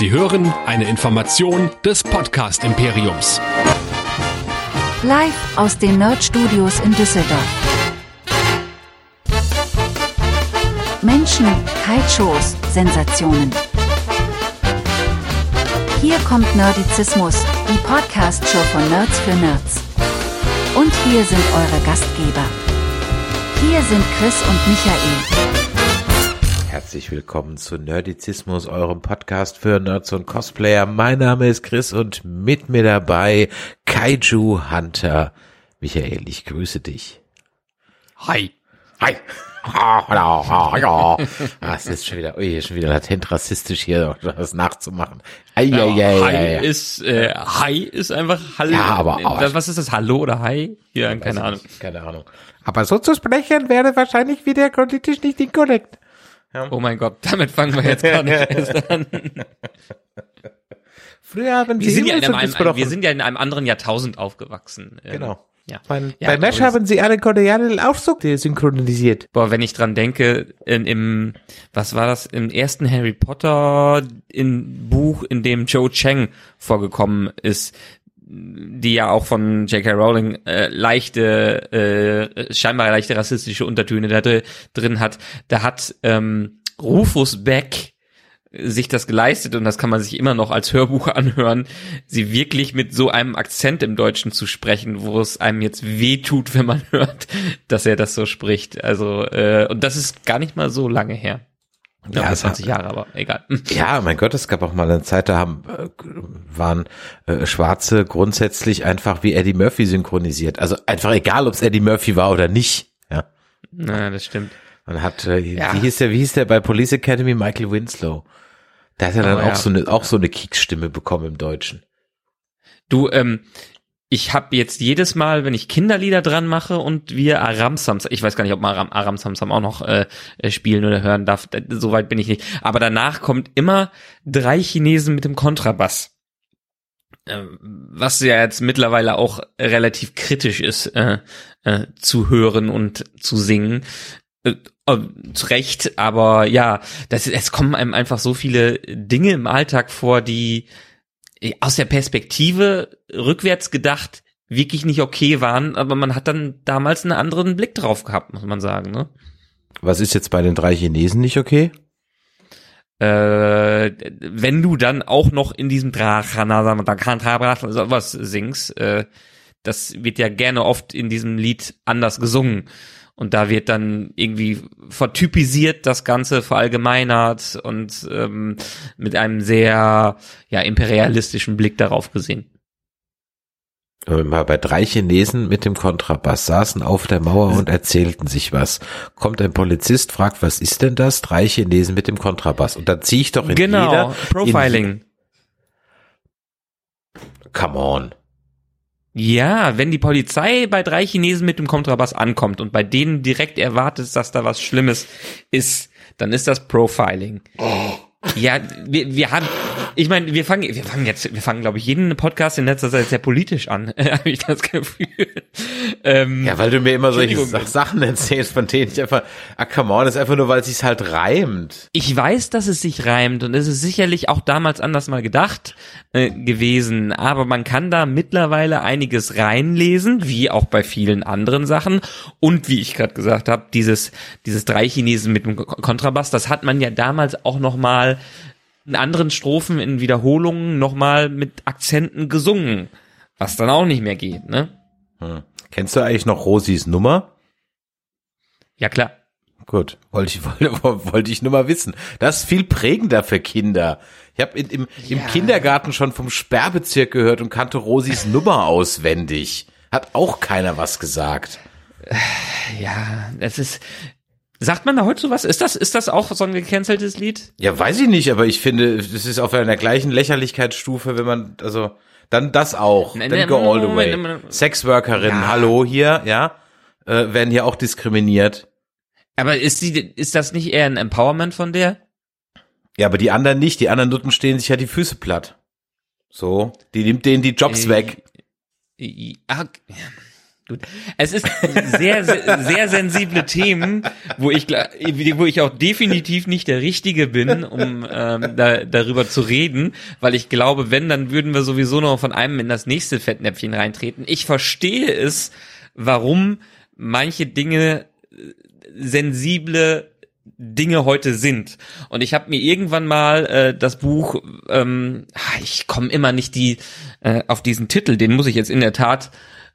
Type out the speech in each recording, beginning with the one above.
Sie hören eine Information des Podcast Imperiums. Live aus den Nerd Studios in Düsseldorf. Menschen, Kaltshows, Sensationen. Hier kommt Nerdizismus, die Podcast-Show von Nerds für Nerds. Und hier sind eure Gastgeber. Hier sind Chris und Michael. Herzlich willkommen zu Nerdizismus, eurem Podcast für Nerds und Cosplayer. Mein Name ist Chris und mit mir dabei Kaiju Hunter. Michael, ich grüße dich. Hi. Hi. Ah, es ist schon wieder, ui, schon wieder latent rassistisch hier, das nachzumachen. Ei, Ja, ei, ei, Hi ei, ist äh, Hi ist einfach Hallo. Ja, aber- aber- was ist das? Hallo oder Hi? Ja, keine Ahnung. nicht, Keine Ahnung. Aber so zu sprechen wäre wahrscheinlich wieder politisch nicht inkorrekt. Oh mein Gott, damit fangen wir jetzt gar nicht erst an. Früher haben Wir sie sind, ja in einem, gesprochen. wir sind ja in einem anderen Jahrtausend aufgewachsen. Ähm, Genau. Ja. Mein, Ja, bei Mesh haben sie alle Koreaner auch so synchronisiert. Boah, wenn ich dran denke, in, im, was war das, im ersten Harry Potter in Buch, in dem Joe Chang vorgekommen ist, die ja auch von J.K. Rowling äh, leichte, äh, scheinbar leichte rassistische Untertöne da dr- drin hat, da hat ähm, Rufus Beck sich das geleistet und das kann man sich immer noch als Hörbuch anhören, sie wirklich mit so einem Akzent im Deutschen zu sprechen, wo es einem jetzt weh tut, wenn man hört, dass er das so spricht. Also äh, und das ist gar nicht mal so lange her. Ja, Ja, es 20 Jahre, aber egal. Ja, mein Gott, es gab auch mal eine Zeit, da haben, äh, waren äh, Schwarze grundsätzlich einfach wie Eddie Murphy synchronisiert. Also einfach egal, ob es Eddie Murphy war oder nicht. Ja, Na, das stimmt. man hat, äh, Ja. wie hieß der, wie hieß der bei Police Academy, Michael Winslow. Der hat ja dann Oh, auch ja. so eine, auch so eine Kiekstimme bekommen im Deutschen. Du, ähm, ich habe jetzt jedes Mal, wenn ich Kinderlieder dran mache und wir Aram Samsam, ich weiß gar nicht, ob man Aram, Aram Samsam auch noch äh, äh, spielen oder hören darf, da- soweit bin ich nicht. Aber danach kommt immer drei Chinesen mit dem Kontrabass. Ähm, Was ja jetzt mittlerweile auch relativ kritisch ist, äh, äh, zu hören und zu singen. Äh, äh, zu Recht, aber ja, das, es kommen einem einfach so viele Dinge im Alltag vor, die äh, aus der Perspektive rückwärts gedacht wirklich nicht okay waren, aber man hat dann damals einen anderen Blick drauf gehabt, muss man sagen, ne? Was ist jetzt bei den drei Chinesen nicht okay? Äh, wenn du dann auch noch in diesem was singst, äh, das wird ja gerne oft in diesem Lied anders gesungen. Und da wird dann irgendwie vertypisiert das Ganze, verallgemeinert und ähm, mit einem sehr ja imperialistischen Blick darauf gesehen. Wenn wir mal bei drei Chinesen mit dem Kontrabass saßen auf der Mauer und erzählten sich was. Kommt ein Polizist, fragt, was ist denn das? Drei Chinesen mit dem Kontrabass. Und dann ziehe ich doch in genau, jeder, Profiling. In, come on. Ja, wenn die Polizei bei drei Chinesen mit dem Kontrabass ankommt und bei denen direkt erwartet, dass da was Schlimmes ist, dann ist das Profiling. Ja, wir, wir haben, ich meine, wir fangen, wir fangen jetzt, wir fangen, glaube ich, jeden Podcast in letzter Zeit sehr politisch an, habe ich das Gefühl. Ähm, Ja, weil du mir immer solche Sachen erzählst, von denen ich einfach, ah, come on, ist einfach nur, weil es sich halt reimt. Ich weiß, dass es sich reimt und es ist sicherlich auch damals anders mal gedacht äh, gewesen, aber man kann da mittlerweile einiges reinlesen, wie auch bei vielen anderen Sachen und wie ich gerade gesagt habe, dieses dieses drei Chinesen mit dem Ko- Kontrabass, das hat man ja damals auch noch mal in anderen Strophen in Wiederholungen noch mal mit Akzenten gesungen, was dann auch nicht mehr geht, ne? Hm. Kennst du eigentlich noch Rosis Nummer? Ja klar. Gut, wollte ich, wollte, wollte ich nur mal wissen. Das ist viel prägender für Kinder. Ich habe im, im Kindergarten schon vom Sperrbezirk gehört und kannte Rosis Nummer auswendig. Hat auch keiner was gesagt. Ja, es ist Sagt man da heute sowas? Ist das, ist das auch so ein gecanceltes Lied? Ja, weiß ich nicht, aber ich finde, das ist auf einer gleichen Lächerlichkeitsstufe, wenn man, also, dann das auch. Nein, Dann nein, go all the Moment, way. Moment, Moment. Sexworkerinnen, Ja. hallo hier, ja, äh, werden hier auch diskriminiert. Aber ist die, ist das nicht eher ein Empowerment von der? Ja, aber die anderen nicht. Die anderen Nutten stehen sich ja die Füße platt. So, die nimmt denen die Jobs Äh, weg. I- ah, Gut. Es ist sehr, sehr, sehr sensible Themen, wo ich, wo ich auch definitiv nicht der Richtige bin, um ähm, da, darüber zu reden, weil ich glaube, wenn, dann würden wir sowieso noch von einem in das nächste Fettnäpfchen reintreten. Ich verstehe es, warum manche Dinge äh, sensible Dinge heute sind. Und ich habe mir irgendwann mal äh, das Buch, ähm, ich komme immer nicht die äh, auf diesen Titel, den muss ich jetzt in der Tat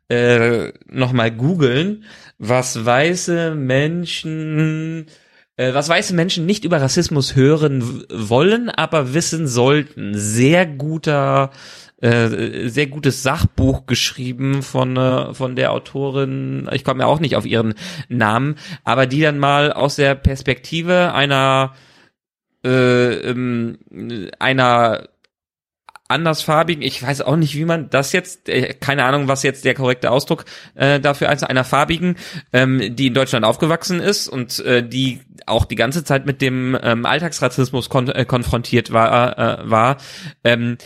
äh, nochmal googeln, was weiße Menschen, äh, was weiße Menschen nicht über Rassismus hören wollen, aber wissen sollten. Sehr guter, äh, sehr gutes Sachbuch geschrieben von äh, von der Autorin. Ich komme ja auch nicht auf ihren Namen, aber die dann mal aus der Perspektive einer äh, ähm, einer andersfarbigen, ich weiß auch nicht, wie man das jetzt, äh, keine Ahnung, was jetzt der korrekte Ausdruck äh, dafür ist, einer farbigen, ähm, die in Deutschland aufgewachsen ist und äh, die auch die ganze Zeit mit dem ähm, Alltagsrassismus kon äh, konfrontiert war, äh, war. Ähm,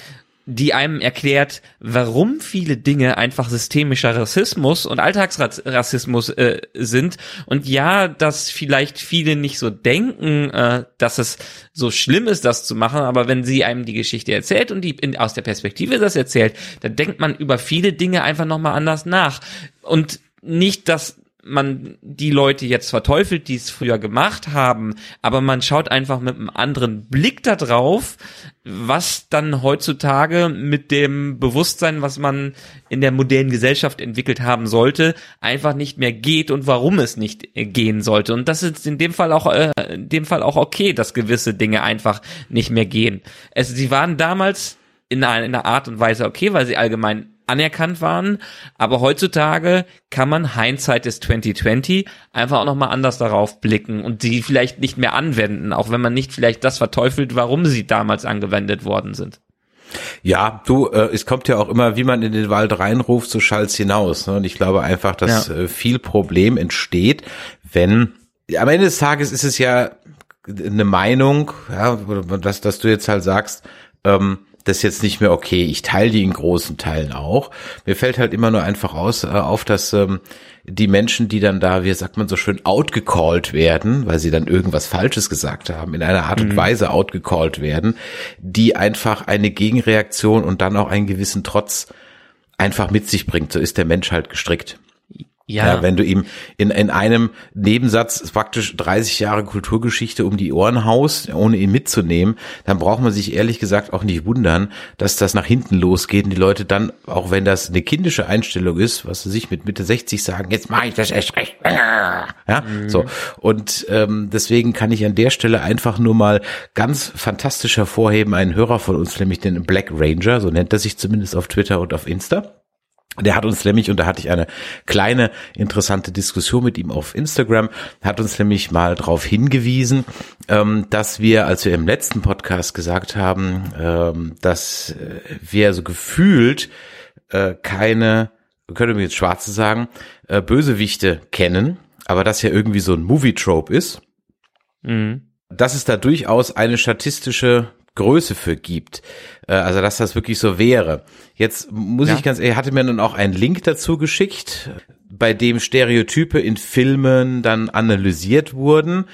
die einem erklärt, warum viele Dinge einfach systemischer Rassismus und Alltagsrassismus äh, sind. Und ja, dass vielleicht viele nicht so denken, äh, dass es so schlimm ist, das zu machen, aber wenn sie einem die Geschichte erzählt und die in, aus der Perspektive das erzählt, dann denkt man über viele Dinge einfach nochmal anders nach. Und nicht, dass man die Leute jetzt verteufelt, die es früher gemacht haben, aber man schaut einfach mit einem anderen Blick da drauf, was dann heutzutage mit dem Bewusstsein, was man in der modernen Gesellschaft entwickelt haben sollte, einfach nicht mehr geht und warum es nicht gehen sollte. Und das ist in dem Fall auch, äh, in dem Fall auch okay, dass gewisse Dinge einfach nicht mehr gehen. Es, sie waren damals in einer Art und Weise okay, weil sie allgemein anerkannt waren. Aber heutzutage kann man Hindsight des 2020 einfach auch nochmal anders darauf blicken und sie vielleicht nicht mehr anwenden, auch wenn man nicht vielleicht das verteufelt, warum sie damals angewendet worden sind. Ja, du, äh, es kommt ja auch immer, wie man in den Wald reinruft, so schallt's hinaus. Ne? Und ich glaube einfach, dass ja. äh, viel Problem entsteht, wenn am Ende des Tages ist es ja eine Meinung, ja, dass, dass du jetzt halt sagst, ähm, das ist jetzt nicht mehr okay. Ich teile die in großen Teilen auch. Mir fällt halt immer nur einfach aus, äh, auf, dass ähm, die Menschen, die dann da, wie sagt man so schön, outgecallt werden, weil sie dann irgendwas Falsches gesagt haben, in einer Art und mhm. Weise outgecallt werden, die einfach eine Gegenreaktion und dann auch einen gewissen Trotz einfach mit sich bringt. So ist der Mensch halt gestrickt. Ja. ja. wenn du ihm in, in einem Nebensatz praktisch 30 Jahre Kulturgeschichte um die Ohren haust, ohne ihn mitzunehmen, dann braucht man sich ehrlich gesagt auch nicht wundern, dass das nach hinten losgeht und die Leute dann, auch wenn das eine kindische Einstellung ist, was sie sich mit Mitte 60 sagen, jetzt mache ich das erst recht. Ja, mhm. so. Und ähm, deswegen kann ich an der Stelle einfach nur mal ganz fantastisch hervorheben, einen Hörer von uns, nämlich den Black Ranger, so nennt er sich zumindest auf Twitter und auf Insta der hat uns nämlich, und da hatte ich eine kleine interessante Diskussion mit ihm auf Instagram, hat uns nämlich mal darauf hingewiesen, ähm, dass wir, als wir im letzten Podcast gesagt haben, ähm, dass äh, wir so gefühlt äh, keine, könnte man jetzt Schwarze sagen, äh, Bösewichte kennen, aber das ja irgendwie so ein Movie-Trope ist. Mhm. Dass es da durchaus eine statistische Größe für gibt. Äh, also dass das wirklich so wäre. Jetzt muss ja. ich ganz ehrlich, hatte mir dann auch einen Link dazu geschickt, bei dem Stereotype in Filmen dann analysiert wurden.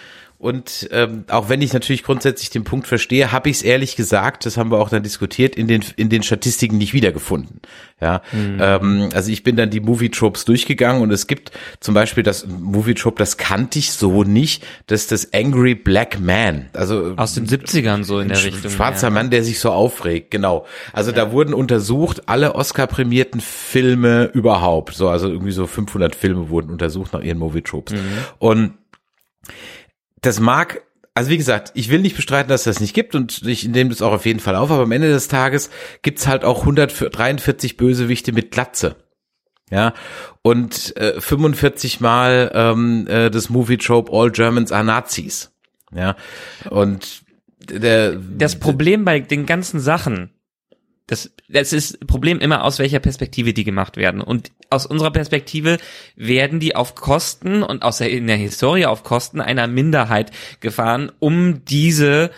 Und ähm, auch wenn ich natürlich grundsätzlich den Punkt verstehe, habe ich es ehrlich gesagt, das haben wir auch dann diskutiert, in den in den Statistiken nicht wiedergefunden. Ja, mhm. ähm, also ich bin dann die Movie Tropes durchgegangen und es gibt zum Beispiel das Movie Trope, das kannte ich so nicht, das ist das Angry Black Man. Also aus den 70ern so in der Richtung. Schwarzer ja. Mann, der sich so aufregt, genau. Also ja. da wurden untersucht alle Oscar prämierten Filme überhaupt, so also irgendwie so 500 Filme wurden untersucht nach ihren Movie Tropes mhm. und das mag also wie gesagt, ich will nicht bestreiten, dass das nicht gibt und ich nehme das auch auf jeden Fall auf, aber am Ende des Tages gibt's halt auch 143 Bösewichte mit Glatze. Ja, und äh, 45 Mal ähm, äh, das Movie Trope All Germans are Nazis. Ja, und der, das Problem bei den ganzen Sachen das, das ist Problem immer aus welcher Perspektive die gemacht werden. Und aus unserer Perspektive werden die auf Kosten und aus der, in der Historie auf Kosten einer Minderheit gefahren, um diese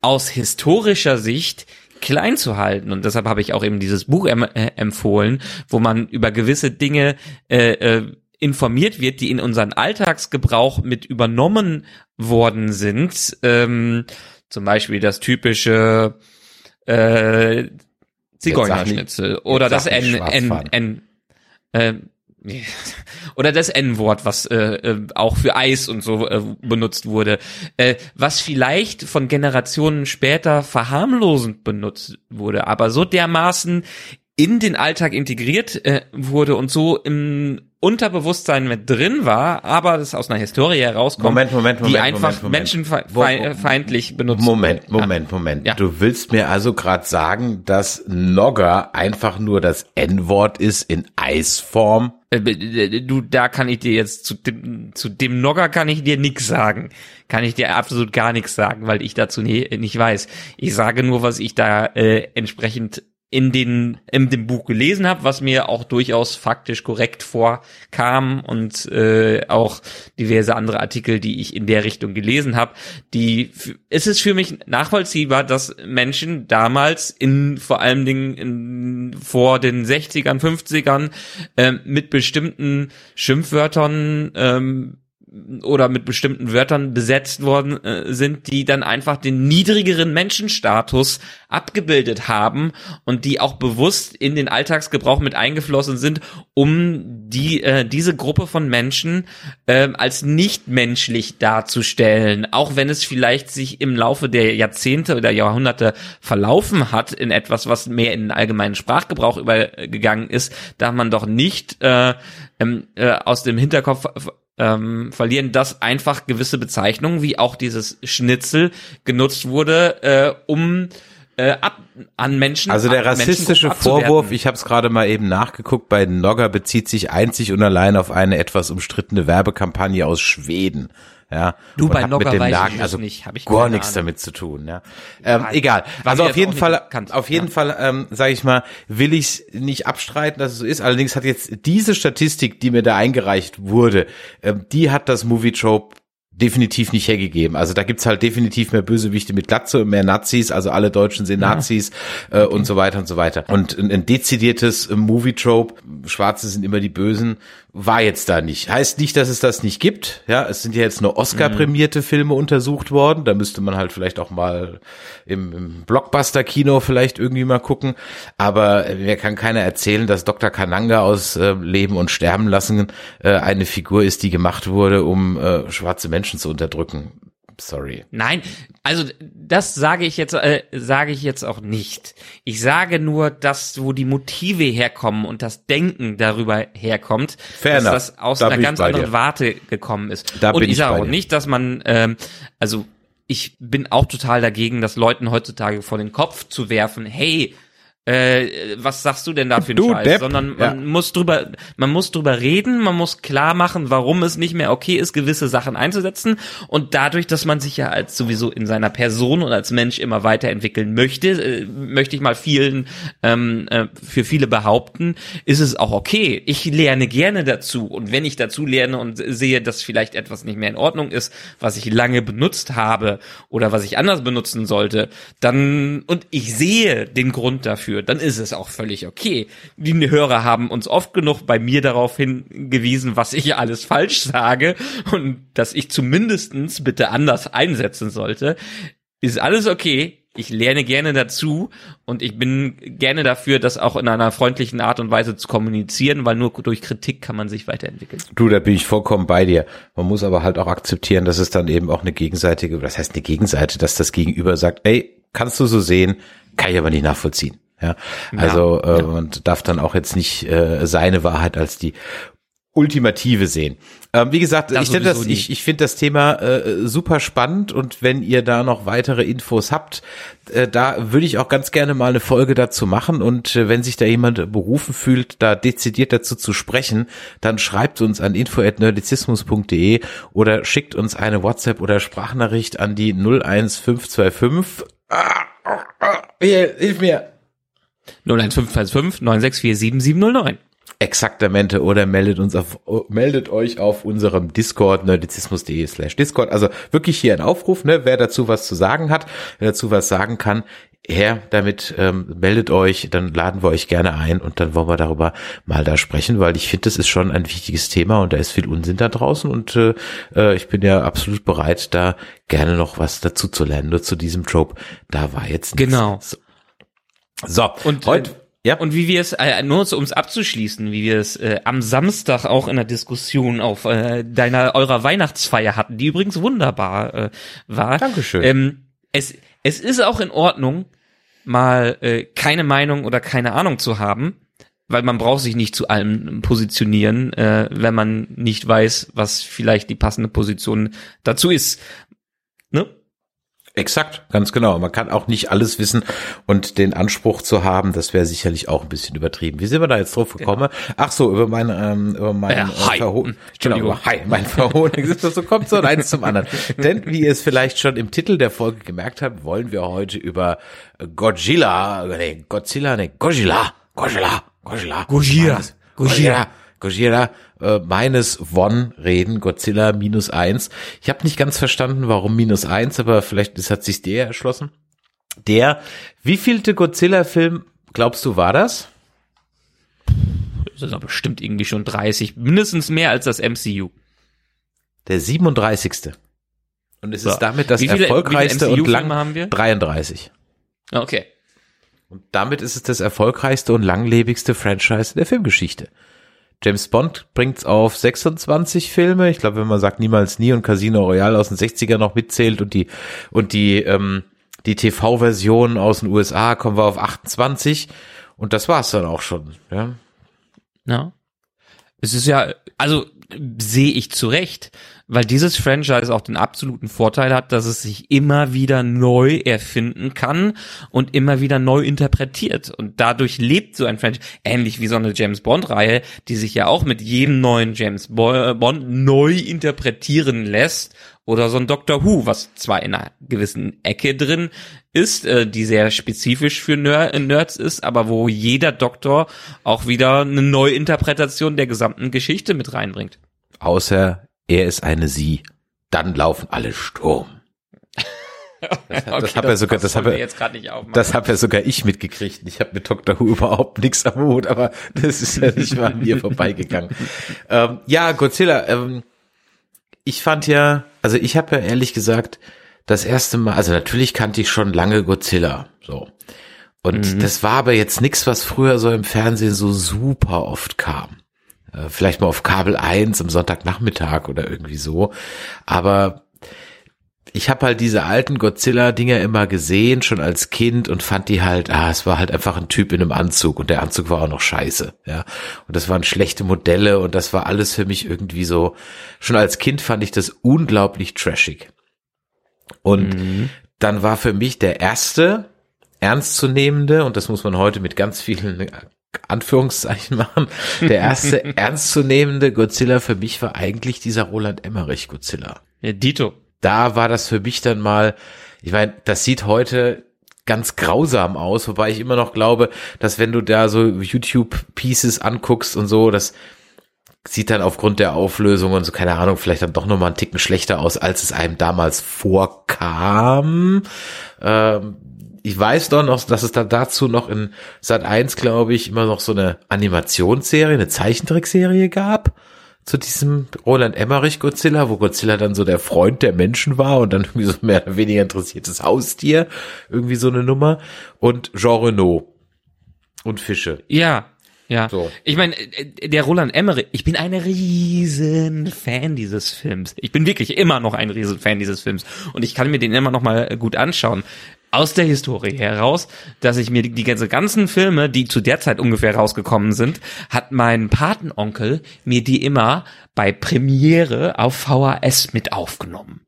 aus historischer Sicht klein zu halten. Und deshalb habe ich auch eben dieses Buch em äh, empfohlen, wo man über gewisse Dinge äh, äh, informiert wird, die in unseren Alltagsgebrauch mit übernommen worden sind. Ähm, zum Beispiel das typische äh, Zigeunerschnitzel oder das N, N, N, äh, oder das N-Wort, was äh, äh, auch für Eis und so äh, benutzt wurde, äh, was vielleicht von Generationen später verharmlosend benutzt wurde, aber so dermaßen in den Alltag integriert äh, wurde und so im Unterbewusstsein mit drin war, aber das aus einer Historie herauskommt, Moment, Moment, Moment, die einfach menschenfeindlich benutzt Moment, Moment, Moment. Ja. Du willst mir also gerade sagen, dass Nogger einfach nur das N-Wort ist in Eisform? Äh, Du, da kann ich dir jetzt zu dem, zu dem Nogger kann ich dir nix sagen. Kann ich dir absolut gar nichts sagen, weil ich dazu nie, nicht weiß. Ich sage nur, was ich da äh, entsprechend in den in dem Buch gelesen habe, was mir auch durchaus faktisch korrekt vorkam und äh, auch diverse andere Artikel, die ich in der Richtung gelesen habe, die es ist für mich nachvollziehbar, dass Menschen damals in vor allen Dingen in, vor den 60ern, 50ern äh, mit bestimmten Schimpfwörtern ähm, oder mit bestimmten Wörtern besetzt worden äh, sind, die dann einfach den niedrigeren Menschenstatus abgebildet haben und die auch bewusst in den Alltagsgebrauch mit eingeflossen sind, um die äh, diese Gruppe von Menschen äh, als nicht menschlich darzustellen, auch wenn es vielleicht sich im Laufe der Jahrzehnte oder Jahrhunderte verlaufen hat in etwas, was mehr in den allgemeinen Sprachgebrauch übergegangen ist, da man doch nicht äh, ähm, äh, aus dem Hinterkopf ähm, verlieren, dass einfach gewisse Bezeichnungen, wie auch dieses Schnitzel, genutzt wurde, äh, um äh, ab an Menschen. Also der rassistische. Vorwurf, ich habe es gerade mal eben nachgeguckt, bei Nogger bezieht sich einzig und allein auf eine etwas umstrittene Werbekampagne aus Schweden. Ja, Du, bei Nogger weiß ich Nagen es also nicht, hab ich gar nichts Ahnung. damit zu tun. Ja, ähm, Ja, egal. war Also auf jeden Fall, bekannt, auf jeden ja. Fall, ähm, sage ich mal, will ich nicht abstreiten, dass es so ist. Allerdings hat jetzt diese Statistik, die mir da eingereicht wurde, ähm, die hat das Movie Trope definitiv nicht hergegeben. Also da gibt's halt definitiv mehr Bösewichte mit Glatze und mehr Nazis, also alle Deutschen sind Nazis äh, und so weiter und so weiter. Und ein, ein dezidiertes Movie-Trope, Schwarze sind immer die Bösen, war jetzt da nicht. Heißt nicht, dass es das nicht gibt. Ja, es sind ja jetzt nur Oscar-prämierte Filme untersucht worden. Da müsste man halt vielleicht auch mal im, im Blockbuster-Kino vielleicht irgendwie mal gucken. Aber äh, mir kann keiner erzählen, dass Dr. Kananga aus äh, Leben und Sterben lassen äh, eine Figur ist, die gemacht wurde, um äh, schwarze Menschen zu unterdrücken. Sorry. Nein, also das sage ich jetzt äh, sage ich jetzt auch nicht. Ich sage nur, dass wo die Motive herkommen und das Denken darüber herkommt, Fair dass enough. das aus Da einer ganz anderen dir. Warte gekommen ist. Da und bin ich ich sage auch dir. nicht, dass man ähm, also ich bin auch total dagegen, dass Leuten heutzutage vor den Kopf zu werfen, hey, äh, was sagst du denn da für einen Du Scheiß? Depp. Sondern Ja. man muss drüber, man muss drüber reden, man muss klar machen, warum es nicht mehr okay ist, gewisse Sachen einzusetzen. Und dadurch, dass man sich ja als sowieso in seiner Person und als Mensch immer weiterentwickeln möchte, äh, möchte ich mal vielen, ähm, äh, für viele behaupten, ist es auch okay. Ich lerne gerne dazu. Und wenn ich dazu lerne und sehe, dass vielleicht etwas nicht mehr in Ordnung ist, was ich lange benutzt habe oder was ich anders benutzen sollte, dann, und ich sehe den Grund dafür, dann ist es auch völlig okay. Die Hörer haben uns oft genug bei mir darauf hingewiesen, was ich alles falsch sage und dass ich zumindestens bitte anders einsetzen sollte. Ist alles okay. Ich lerne gerne dazu und ich bin gerne dafür, das auch in einer freundlichen Art und Weise zu kommunizieren, weil nur durch Kritik kann man sich weiterentwickeln. Du, da bin ich vollkommen bei dir. Man muss aber halt auch akzeptieren, dass es dann eben auch eine gegenseitige, das heißt eine Gegenseite, dass das Gegenüber sagt, ey, kannst du so sehen, kann ich aber nicht nachvollziehen. Ja, also äh, und darf dann auch jetzt nicht äh, seine Wahrheit als die ultimative sehen. Ähm, wie gesagt, Das ich finde das, nie. ich, ich finde das Thema äh, super spannend und wenn ihr da noch weitere Infos habt, äh, da würde ich auch ganz gerne mal eine Folge dazu machen und äh, wenn sich da jemand berufen fühlt, da dezidiert dazu zu sprechen, dann schreibt uns an info@nerdizismus.de oder schickt uns eine WhatsApp oder Sprachnachricht an die 01525 ah, ah, ah, hier, hilf mir 01525 964 7709. Exaktamente oder meldet uns auf, meldet euch auf unserem Discord, nerdizismus.de slash Discord. Also wirklich hier ein Aufruf, ne, wer dazu was zu sagen hat, wer dazu was sagen kann. her damit, ähm, meldet euch, dann laden wir euch gerne ein und dann wollen wir darüber mal da sprechen, weil ich finde, das ist schon ein wichtiges Thema und da ist viel Unsinn da draußen und äh, äh, ich bin ja absolut bereit, da gerne noch was dazu zu lernen. Nur zu diesem Trope, da war jetzt nichts. Genau. So, so Und, heute, äh, ja. Und wie wir es, äh, nur so, um es abzuschließen, wie wir es äh, am Samstag auch in der Diskussion auf äh, deiner eurer Weihnachtsfeier hatten, die übrigens wunderbar äh, war. Dankeschön. Ähm, es, es ist auch in Ordnung, mal äh, keine Meinung oder keine Ahnung zu haben, weil man braucht sich nicht zu allem positionieren, äh, wenn man nicht weiß, was vielleicht die passende Position dazu ist. Exakt, ganz genau. Man kann auch nicht alles wissen und den Anspruch zu haben, das wäre sicherlich auch ein bisschen übertrieben. Wie sind wir da jetzt drauf gekommen? Ach so, über mein, ähm, über mein Ja, hi. Verho genau, Entschuldigung. über Hi, mein Verhohnen. so kommt so eins zum anderen. Denn wie ihr es vielleicht schon im Titel der Folge gemerkt habt, wollen wir heute über Godzilla, nee, Godzilla, nee, Godzilla, Godzilla, Godzilla, Gojira. Gojira, Gojira, äh, meines One reden, Godzilla minus eins. Ich habe nicht ganz verstanden, warum minus eins, aber vielleicht ist, hat sich der erschlossen. Der, wievielte Godzilla-Film glaubst du war das? Das ist aber bestimmt irgendwie schon 30, mindestens mehr als das MCU. Der 37. Und es So. ist damit das Wie viele- erfolgreichste wie und lang haben wir? 33. Okay. Und damit ist es das erfolgreichste und langlebigste Franchise der Filmgeschichte. James Bond bringt's auf 26 Filme. Ich glaube, wenn man sagt niemals nie und Casino Royale aus den 60er noch mitzählt und die und die ähm, die TV-Version aus den USA kommen wir auf 28 und das war's dann auch schon. Ja, Ja. Es ist ja, also sehe ich zu Recht, weil dieses Franchise auch den absoluten Vorteil hat, dass es sich immer wieder neu erfinden kann und immer wieder neu interpretiert. Und dadurch lebt so ein Franchise, ähnlich wie so eine James Bond-Reihe, die sich ja auch mit jedem neuen James Bo- Bond neu interpretieren lässt. Oder so ein Doctor Who, was zwar in einer gewissen Ecke drin ist, äh, die sehr spezifisch für Ner Nerds ist, aber wo jeder Doktor auch wieder eine Neuinterpretation der gesamten Geschichte mit reinbringt. außer er ist eine Sie. Dann laufen alle Sturm. Das, hat- das hab ja sogar, das wollen hab wir ja, jetzt gerade nicht das hab ja sogar ich mitgekriegt. Ich habe mit Dr. Who überhaupt nichts am Hut, aber das ist ja nicht mal an mir vorbeigegangen. Ähm, ja, Godzilla. Ähm, ich fand ja, also ich habe ja ehrlich gesagt das erste Mal, also natürlich kannte ich schon lange Godzilla, so. Und das war aber jetzt nichts, was früher so im Fernsehen so super oft kam. Äh, vielleicht mal auf Kabel 1 am Sonntagnachmittag oder irgendwie so. Aber ich habe halt diese alten Godzilla-Dinger immer gesehen, schon als Kind und fand die halt, ah, es war halt einfach ein Typ in einem Anzug und der Anzug war auch noch scheiße, ja. Und das waren schlechte Modelle und das war alles für mich irgendwie so, schon als Kind fand ich das unglaublich trashig. Und dann war für mich der erste ernstzunehmende, und das muss man heute mit ganz vielen Anführungszeichen machen, der erste ernstzunehmende Godzilla für mich war eigentlich dieser Roland Emmerich Godzilla ja, Dito. da war das für mich dann mal, ich meine, das sieht heute ganz grausam aus, wobei ich immer noch glaube, dass wenn du da so YouTube-Pieces anguckst und so, das sieht dann aufgrund der Auflösung und so, keine Ahnung, vielleicht dann doch nochmal einen Ticken schlechter aus, als es einem damals vorkam. Ähm, ich weiß doch noch, dass es dann dazu noch in Sat 1, glaube ich, immer noch so eine Animationsserie, eine Zeichentrickserie gab zu diesem Roland Emmerich Godzilla, wo Godzilla dann so der Freund der Menschen war und dann irgendwie so mehr oder weniger interessiertes Haustier, irgendwie so eine Nummer und Jean Renault und Fische. Ja, ja. So. Ich meine, äh, der Roland Emmerich, ich bin ein riesen Fan dieses Films. Ich bin wirklich immer noch ein riesen Fan dieses Films und ich kann mir den immer noch mal gut anschauen. Aus der Historie heraus, dass ich mir die, die ganze ganzen Filme, die zu der Zeit ungefähr rausgekommen sind, hat mein Patenonkel mir die immer bei Premiere auf VHS mit aufgenommen.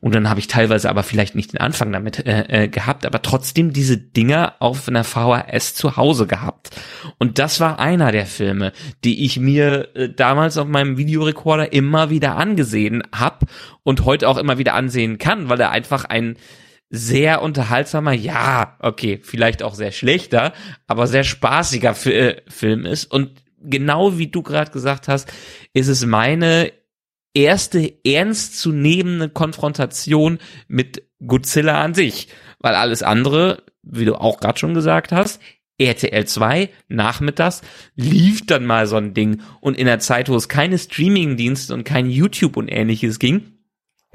Und dann habe ich teilweise aber vielleicht nicht den Anfang damit äh, äh, gehabt, aber trotzdem diese Dinger auf einer VHS zu Hause gehabt. Und das war einer der Filme, die ich mir äh, damals auf meinem Videorekorder immer wieder angesehen hab und heute auch immer wieder ansehen kann, weil er einfach ein sehr unterhaltsamer, ja, okay, vielleicht auch sehr schlechter, aber sehr spaßiger Fi äh, Film ist. Und genau wie du gerade gesagt hast, ist es meine erste ernstzunehmende Konfrontation mit Godzilla an sich. weil alles andere, wie du auch gerade schon gesagt hast, RTL 2 nachmittags lief dann mal so ein Ding und in der Zeit, wo es keine Streamingdienste und kein YouTube und ähnliches ging,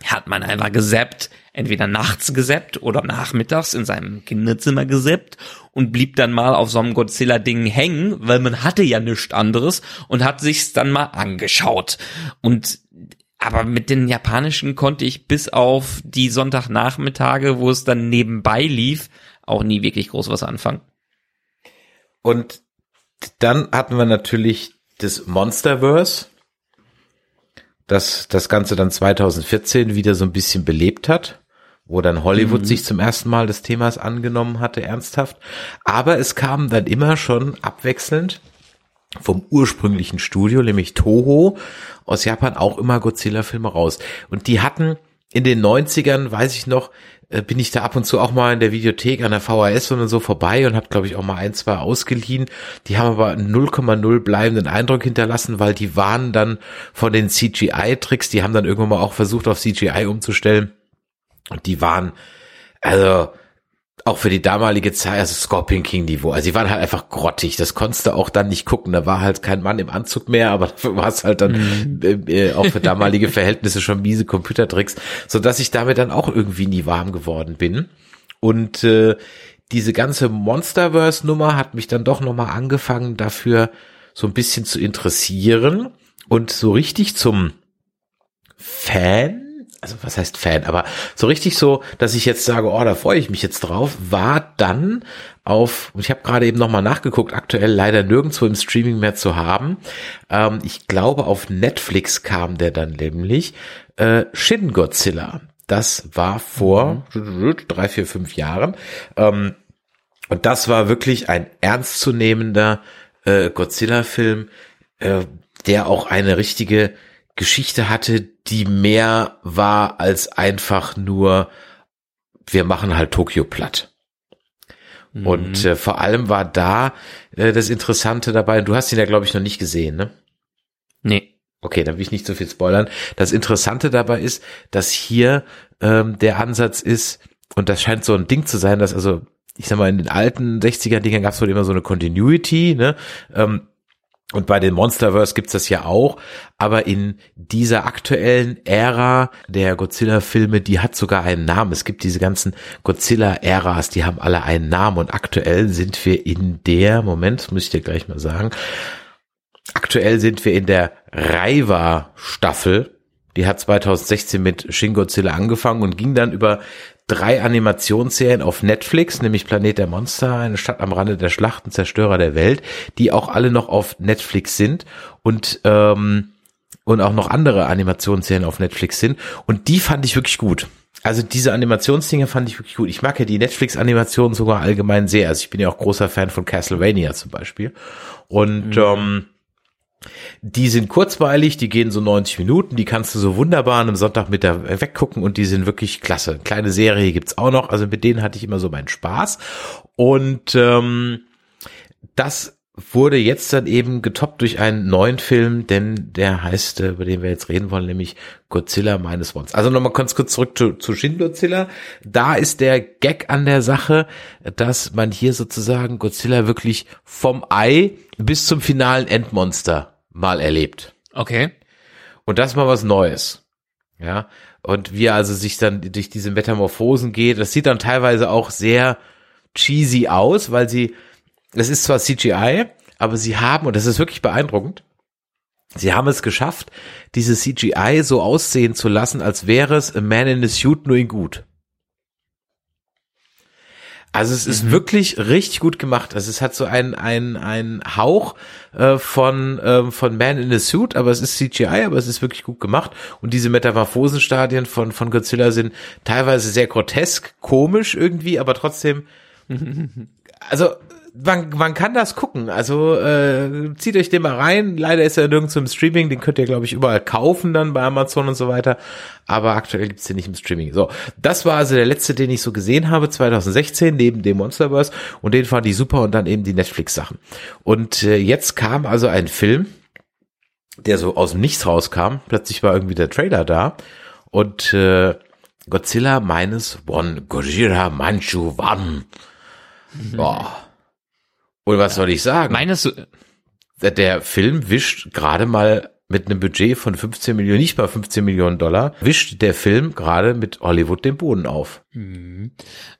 hat man einfach gesappt, entweder nachts gesappt oder nachmittags in seinem Kinderzimmer gesappt und blieb dann mal auf so einem Godzilla-Ding hängen, weil man hatte ja nichts anderes und hat sich's dann mal angeschaut. Und aber mit den japanischen konnte ich bis auf die Sonntagnachmittage, wo es dann nebenbei lief, auch nie wirklich groß was anfangen. Und dann hatten wir natürlich das Monsterverse, das das Ganze dann 2014 wieder so ein bisschen belebt hat, wo dann Hollywood mhm. sich zum ersten Mal des Themas angenommen hatte, ernsthaft. Aber es kam dann immer schon abwechselnd vom ursprünglichen Studio, nämlich Toho aus Japan, auch immer Godzilla-Filme raus. Und die hatten in den 90ern, weiß ich noch, äh, bin ich da ab und zu auch mal in der Videothek an der VHS und so vorbei und habe, glaube ich, auch mal ein, zwei ausgeliehen. Die haben aber 0,0 bleibenden Eindruck hinterlassen, weil die waren dann von den CGI-Tricks, die haben dann irgendwann mal auch versucht, auf CGI umzustellen. Und die waren, also auch für die damalige Zeit, also Scorpion King Niveau. Also die waren halt einfach grottig. Das konntest du auch dann nicht gucken. Da war halt kein Mann im Anzug mehr, aber dafür war es halt dann mhm. äh, äh auch für damalige Verhältnisse schon miese Computertricks, so dass ich damit dann auch irgendwie nie warm geworden bin. Und äh, diese ganze Monsterverse-Nummer hat mich dann doch nochmal angefangen, dafür so ein bisschen zu interessieren und so richtig zum Fan also was heißt Fan, aber so richtig so, dass ich jetzt sage, oh, da freue ich mich jetzt drauf, war dann auf, ich habe gerade eben nochmal nachgeguckt, aktuell leider nirgendwo im Streaming mehr zu haben. Ähm, ich glaube, auf Netflix kam der dann nämlich äh, Shin Godzilla. Das war vor mhm. drei, vier, fünf Jahren. Ähm, und das war wirklich ein ernstzunehmender äh, Godzilla-Film, äh, der auch eine richtige Geschichte hatte, die mehr war als einfach nur, wir machen halt Tokio platt. Mhm. Und äh, vor allem war da äh, das Interessante dabei, du hast ihn ja, glaube ich, noch nicht gesehen, ne? Nee. Okay, dann will ich nicht so viel spoilern. Das Interessante dabei ist, dass hier ähm, der Ansatz ist, und das scheint so ein Ding zu sein, dass also, ich sag mal, in den alten 60er-Dingern gab es wohl immer so eine Continuity, ne? Ähm, und bei den Monsterverse gibt's das ja auch, aber in dieser aktuellen Ära der Godzilla-Filme, die hat sogar einen Namen. Es gibt diese ganzen Godzilla-Äras, die haben alle einen Namen und aktuell sind wir in der, Moment, muss ich dir gleich mal sagen, aktuell sind wir in der Raiwa-Staffel. Die hat 2016 mit Shin Godzilla angefangen und ging dann über drei Animationsserien auf Netflix, nämlich Planet der Monster, eine Stadt am Rande der Schlachten, Zerstörer der Welt, die auch alle noch auf Netflix sind und ähm, und auch noch andere Animationsserien auf Netflix sind und die fand ich wirklich gut. Also diese Animationsdinge fand ich wirklich gut. Ich mag ja die Netflix-Animationen sogar allgemein sehr. Also ich bin ja auch großer Fan von Castlevania zum Beispiel. Und mhm. ähm, die sind kurzweilig, die gehen so 90 Minuten, die kannst du so wunderbar an einem Sonntagmittag weggucken und die sind wirklich klasse. Kleine Serie gibt's auch noch, also mit denen hatte ich immer so meinen Spaß. Und ähm, das wurde jetzt dann eben getoppt durch einen neuen Film, denn der heißt, äh, über den wir jetzt reden wollen, nämlich Godzilla meines Wons. Also nochmal ganz kurz zurück zu, zu Shin Godzilla. Da ist der Gag an der Sache, dass man hier sozusagen Godzilla wirklich vom Ei bis zum finalen Endmonster mal erlebt. Okay. Und das ist mal was Neues. Ja. Und wie also sich dann durch diese Metamorphosen geht, das sieht dann teilweise auch sehr cheesy aus, weil sie, es ist zwar CGI, aber sie haben, und das ist wirklich beeindruckend, sie haben es geschafft, diese CGI so aussehen zu lassen, als wäre es a man in a suit nur in gut. Also es ist mhm. wirklich richtig gut gemacht. Also es hat so einen ein, ein Hauch äh, von, äh, von Man in a Suit, aber es ist CGI, aber es ist wirklich gut gemacht. Und diese Metamorphosenstadien von, von Godzilla sind teilweise sehr grotesk, komisch irgendwie, aber trotzdem, also man, man kann das gucken. Also äh, zieht euch den mal rein. Leider ist er nirgends im Streaming. Den könnt ihr, glaube ich, überall kaufen dann bei Amazon und so weiter. Aber aktuell gibt's den nicht im Streaming. So, das war also der letzte, den ich so gesehen habe, 2016, neben dem Monsterverse. Und den fand ich super und dann eben die Netflix-Sachen. Und äh, jetzt kam also ein Film, der so aus dem Nichts rauskam. Plötzlich war irgendwie der Trailer da. Und äh, Godzilla Minus One, Gojira Manchu One. Boah. Und was soll ich sagen? Meines, der, der Film wischt gerade mal mit einem Budget von 15 Millionen, nicht mal 15 Millionen Dollar, wischt der Film gerade mit Hollywood den Boden auf.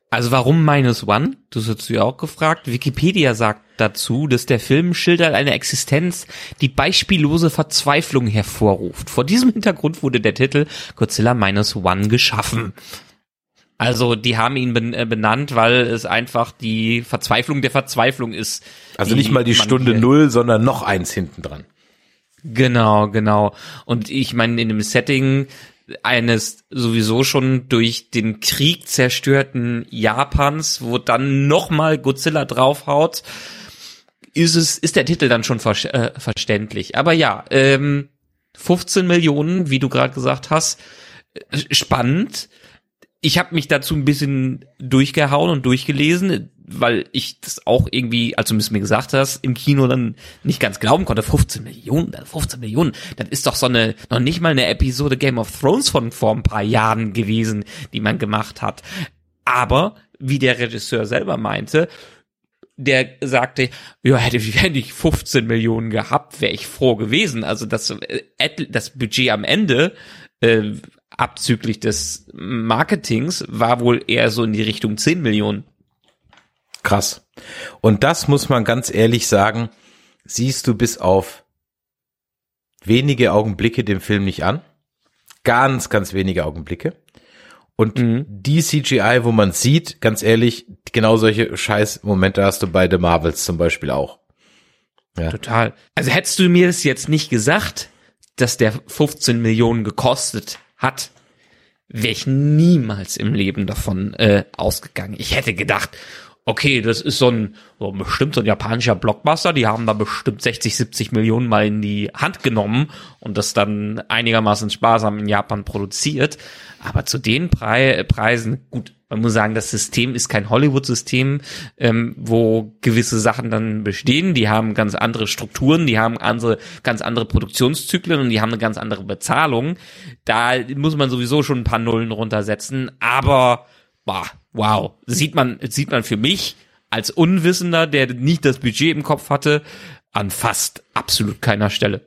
also warum Minus One? Das hast du ja auch gefragt. Wikipedia sagt dazu, dass der Film schildert eine Existenz, die beispiellose Verzweiflung hervorruft. Vor diesem Hintergrund wurde der Titel Godzilla Minus One geschaffen. Also die haben ihn äh, benannt, weil es einfach die Verzweiflung der Verzweiflung ist. Also nicht mal die Stunde Null, sondern noch eins hinten dran. Genau, genau. Und ich meine, in dem Setting eines sowieso schon durch den Krieg zerstörten Japans, wo dann nochmal Godzilla draufhaut, ist es, ist der Titel dann schon ver äh, verständlich. Aber ja, ähm, 15 Millionen, wie du gerade gesagt hast, äh, spannend. Ich habe mich dazu ein bisschen durchgehauen und durchgelesen, weil ich das auch irgendwie, als du es mir gesagt hast, im Kino dann nicht ganz glauben konnte. 15 Millionen, 15 Millionen, das ist doch so eine, noch nicht mal eine Episode Game of Thrones von vor ein paar Jahren gewesen, die man gemacht hat. Aber, wie der Regisseur selber meinte, der sagte, ja, hätte, ich- hätte ich 15 Millionen gehabt, wäre ich froh gewesen. Also das, äh, das Budget am Ende, äh, abzüglich des Marketings, war wohl eher so in die Richtung 10 Millionen. Krass. Und das muss man ganz ehrlich sagen, siehst du bis auf wenige Augenblicke dem Film nicht an. Ganz, ganz wenige Augenblicke. Und Mhm. die CGI, wo man sieht, ganz ehrlich, genau solche scheiß Momente hast du bei The Marvels zum Beispiel auch. Total. Also hättest du mir das jetzt nicht gesagt, dass der 15 Millionen gekostet hat, wäre ich niemals im Leben davon äh, ausgegangen. Ich hätte gedacht, okay, das ist so ein, so bestimmt so ein japanischer Blockbuster, die haben da bestimmt 60, 70 Millionen mal in die Hand genommen und das dann einigermaßen sparsam in Japan produziert. Aber zu den Pre Preisen, gut, man muss sagen, das System ist kein Hollywood-System, ähm, wo gewisse Sachen dann bestehen. Die haben ganz andere Strukturen, die haben andere, ganz andere Produktionszyklen und die haben eine ganz andere Bezahlung. Da muss man sowieso schon ein paar Nullen runtersetzen. Aber Boah, wow. Sieht man, sieht man für mich als Unwissender, der nicht das Budget im Kopf hatte, an fast absolut keiner Stelle.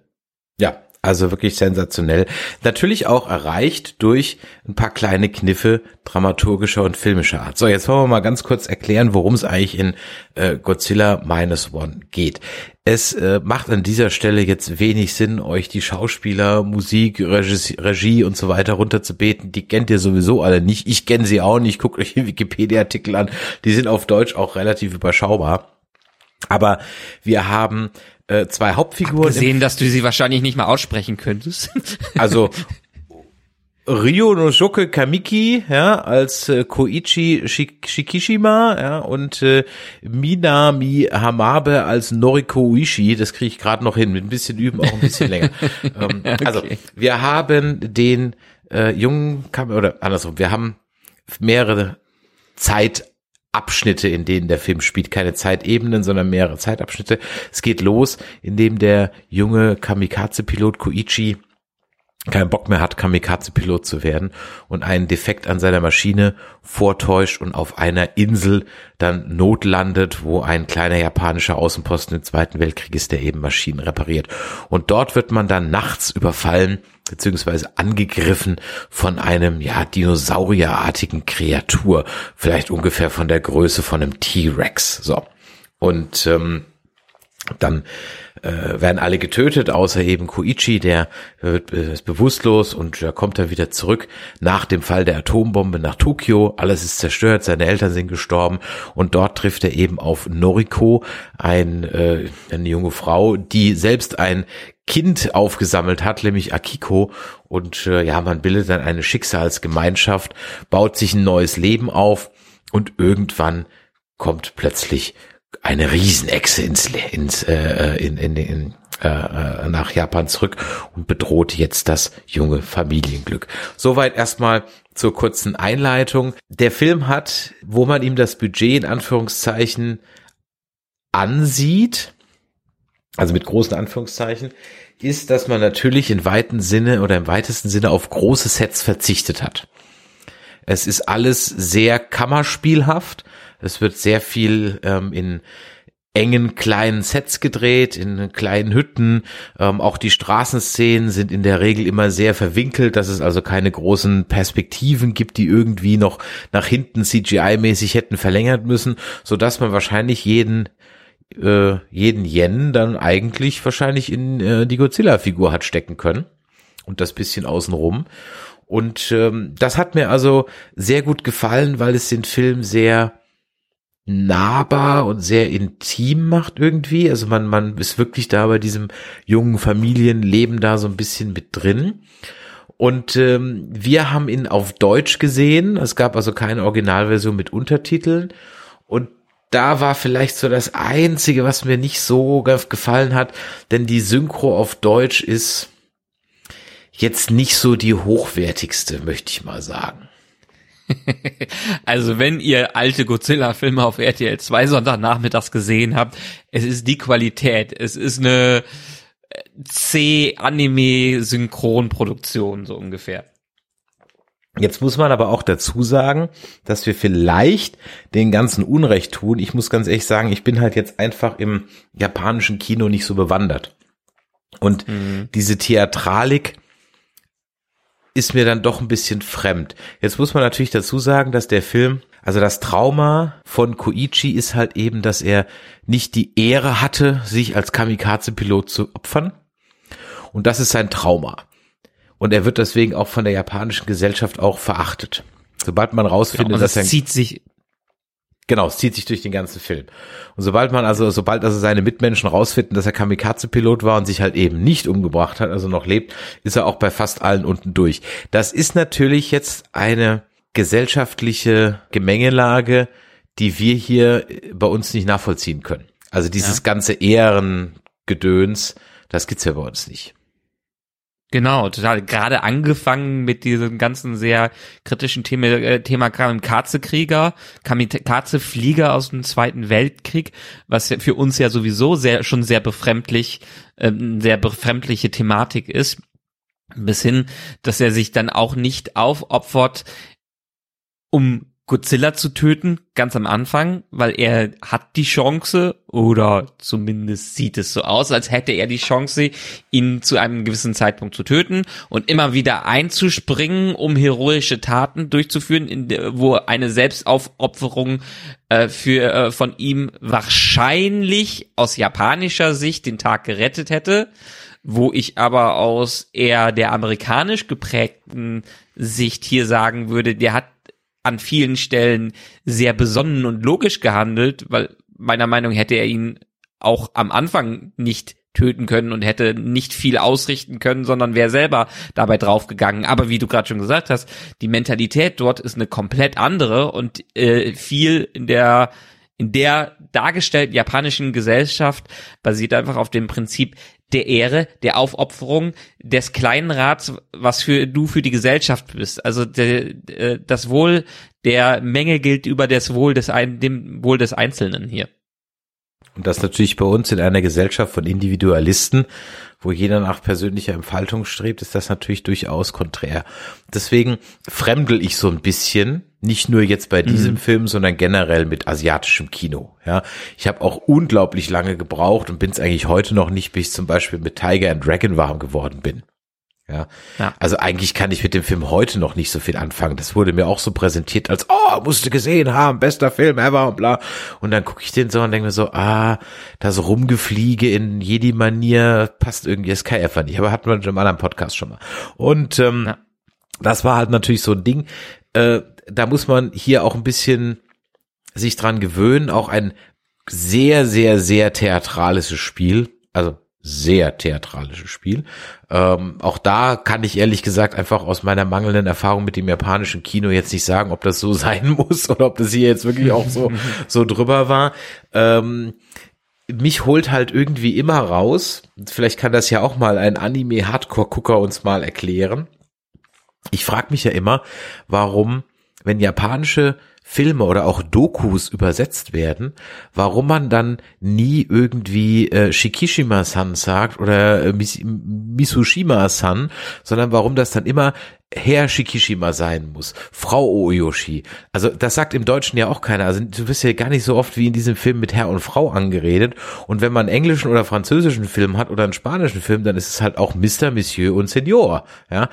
Ja, also wirklich sensationell. Natürlich auch erreicht durch ein paar kleine Kniffe dramaturgischer und filmischer Art. So, jetzt wollen wir mal ganz kurz erklären, worum es eigentlich in äh, Godzilla Minus One geht. Es äh, macht an dieser Stelle jetzt wenig Sinn, euch die Schauspieler, Musik, Regie, Regie und so weiter runterzubeten. Die kennt ihr sowieso alle nicht. Ich kenne sie auch nicht. Guckt euch den Wikipedia-Artikel an. Die sind auf Deutsch auch relativ überschaubar. Aber wir haben äh, zwei Hauptfiguren. im Gesehen, dass du sie wahrscheinlich nicht mal aussprechen könntest. Also Ryo Nojoke Kamiki, ja, als äh, Koichi Shik Shikishima, ja, und äh, Minami Hamabe als Noriko Uishi, das kriege ich gerade noch hin, mit ein bisschen üben auch ein bisschen länger. ähm, Also, wir haben den äh, jungen Kam oder andersrum, wir haben mehrere Zeitabschnitte, in denen der Film spielt, keine Zeitebenen, sondern mehrere Zeitabschnitte. Es geht los, indem der junge Kamikaze-Pilot Koichi keinen Bock mehr hat, Kamikaze-Pilot zu werden und einen Defekt an seiner Maschine vortäuscht und auf einer Insel dann notlandet, wo ein kleiner japanischer Außenposten im Zweiten Weltkrieg ist, der eben Maschinen repariert. Und dort wird man dann nachts überfallen beziehungsweise angegriffen von einem, ja, dinosaurierartigen Kreatur, vielleicht ungefähr von der Größe von einem T-Rex. So. Und ähm, dann äh, werden alle getötet, außer eben Koichi, der wird, äh, ist bewusstlos und da kommt er wieder zurück nach dem Fall der Atombombe nach Tokio. Alles ist zerstört, seine Eltern sind gestorben und dort trifft er eben auf Noriko, ein, äh, eine junge Frau, die selbst ein Kind aufgesammelt hat, nämlich Akiko. Und äh, ja, man bildet dann eine Schicksalsgemeinschaft, baut sich ein neues Leben auf und irgendwann kommt plötzlich eine Riesenechse ins, ins äh, in, in, in äh, äh, nach Japan zurück und bedroht jetzt das junge Familienglück. Soweit erstmal zur kurzen Einleitung. Der Film hat, wo man ihm das Budget in Anführungszeichen ansieht, also mit großen Anführungszeichen, ist, dass man natürlich in weiten Sinne oder im weitesten Sinne auf große Sets verzichtet hat. Es ist alles sehr kammerspielhaft. Es wird sehr viel ähm, in engen kleinen Sets gedreht, in kleinen Hütten. Ähm, auch die Straßenszenen sind in der Regel immer sehr verwinkelt, dass es also keine großen Perspektiven gibt, die irgendwie noch nach hinten CGI-mäßig hätten verlängert müssen, so dass man wahrscheinlich jeden äh, jeden Yen dann eigentlich wahrscheinlich in äh, die Godzilla-Figur hat stecken können und das bisschen außenrum. Und ähm, das hat mir also sehr gut gefallen, weil es den Film sehr nahbar und sehr intim macht irgendwie. Also man, man ist wirklich da bei diesem jungen Familienleben da so ein bisschen mit drin. Und ähm, wir haben ihn auf Deutsch gesehen. Es gab also keine Originalversion mit Untertiteln. Und da war vielleicht so das Einzige, was mir nicht so gefallen hat, denn die Synchro auf Deutsch ist jetzt nicht so die hochwertigste, möchte ich mal sagen. also wenn ihr alte Godzilla-Filme auf RTL 2 Sonntagnachmittags gesehen habt, es ist die Qualität. Es ist eine C-Anime-Synchronproduktion, so ungefähr. Jetzt muss man aber auch dazu sagen, dass wir vielleicht den ganzen Unrecht tun. Ich muss ganz ehrlich sagen, ich bin halt jetzt einfach im japanischen Kino nicht so bewandert. Und mhm. diese Theatralik ist mir dann doch ein bisschen fremd. Jetzt muss man natürlich dazu sagen, dass der Film, also das Trauma von Koichi ist halt eben, dass er nicht die Ehre hatte, sich als Kamikaze-Pilot zu opfern. Und das ist sein Trauma. Und er wird deswegen auch von der japanischen Gesellschaft auch verachtet. Sobald man rausfindet, genau, dass er zieht sich Genau, es zieht sich durch den ganzen Film. Und sobald man also, sobald also seine Mitmenschen rausfinden, dass er Kamikaze-Pilot war und sich halt eben nicht umgebracht hat, also noch lebt, ist er auch bei fast allen unten durch. Das ist natürlich jetzt eine gesellschaftliche Gemengelage, die wir hier bei uns nicht nachvollziehen können. Also dieses ja. ganze Ehrengedöns, das gibt's ja bei uns nicht. Genau, total. Gerade angefangen mit diesem ganzen sehr kritischen Thema, äh, Thema Kamikaze-Krieger, Kamikaze-Flieger aus dem Zweiten Weltkrieg, was für uns ja sowieso sehr, schon sehr befremdlich, äh, sehr befremdliche Thematik ist. Bis hin, dass er sich dann auch nicht aufopfert, um Godzilla zu töten, ganz am Anfang, weil er hat die Chance, oder zumindest sieht es so aus, als hätte er die Chance, ihn zu einem gewissen Zeitpunkt zu töten und immer wieder einzuspringen, um heroische Taten durchzuführen, in der, wo eine Selbstaufopferung äh, für äh, von ihm wahrscheinlich aus japanischer Sicht den Tag gerettet hätte wo ich aber aus eher der amerikanisch geprägten Sicht hier sagen würde, der hat an vielen Stellen sehr besonnen und logisch gehandelt, weil meiner Meinung hätte er ihn auch am Anfang nicht töten können und hätte nicht viel ausrichten können, sondern wäre selber dabei draufgegangen. Aber wie du gerade schon gesagt hast, die Mentalität dort ist eine komplett andere und äh, viel in der in der dargestellten japanischen Gesellschaft basiert einfach auf dem Prinzip, der Ehre, der Aufopferung des kleinen Rats, was für du für die Gesellschaft bist. Also der, äh, das Wohl der Menge gilt über das Wohl des ein, dem Wohl des Einzelnen hier. Und das natürlich bei uns in einer Gesellschaft von Individualisten, wo jeder nach persönlicher Entfaltung strebt, ist das natürlich durchaus konträr. Deswegen fremdel ich so ein bisschen nicht nur jetzt bei diesem mhm. Film, sondern generell mit asiatischem Kino. Ja, ich habe auch unglaublich lange gebraucht und bin es eigentlich heute noch nicht, bis ich zum Beispiel mit Tiger and Dragon warm geworden bin. Ja. ja. Also eigentlich kann ich mit dem Film heute noch nicht so viel anfangen. Das wurde mir auch so präsentiert als, oh, musste gesehen haben, bester Film ever und bla. Und dann gucke ich den so und denke mir so, ah, das Rumgefliege in Jedi-Manier passt irgendwie das SKF nicht. Aber hatten wir in einem anderen Podcast schon mal. Und ähm, ja. das war halt natürlich so ein Ding. Äh, da muss man hier auch ein bisschen sich dran gewöhnen, auch ein sehr, sehr, sehr theatralisches Spiel, also sehr theatralisches Spiel. Ähm, auch da kann ich ehrlich gesagt einfach aus meiner mangelnden Erfahrung mit dem japanischen Kino jetzt nicht sagen, ob das so sein muss oder ob das hier jetzt wirklich auch so, so drüber war. Ähm, mich holt halt irgendwie immer raus. Vielleicht kann das ja auch mal ein Anime-Hardcore-Gucker uns mal erklären. Ich frage mich ja immer, warum wenn japanische Filme oder auch Dokus übersetzt werden, warum man dann nie irgendwie äh, Shikishima-san sagt oder äh, Misushima-san, sondern warum das dann immer Herr Shikishima sein muss, Frau Oyoshi. Also das sagt im Deutschen ja auch keiner. Also du wirst ja gar nicht so oft wie in diesem Film mit Herr und Frau angeredet. Und wenn man einen englischen oder französischen Film hat oder einen spanischen Film, dann ist es halt auch Mr., Monsieur und Senor. Ja.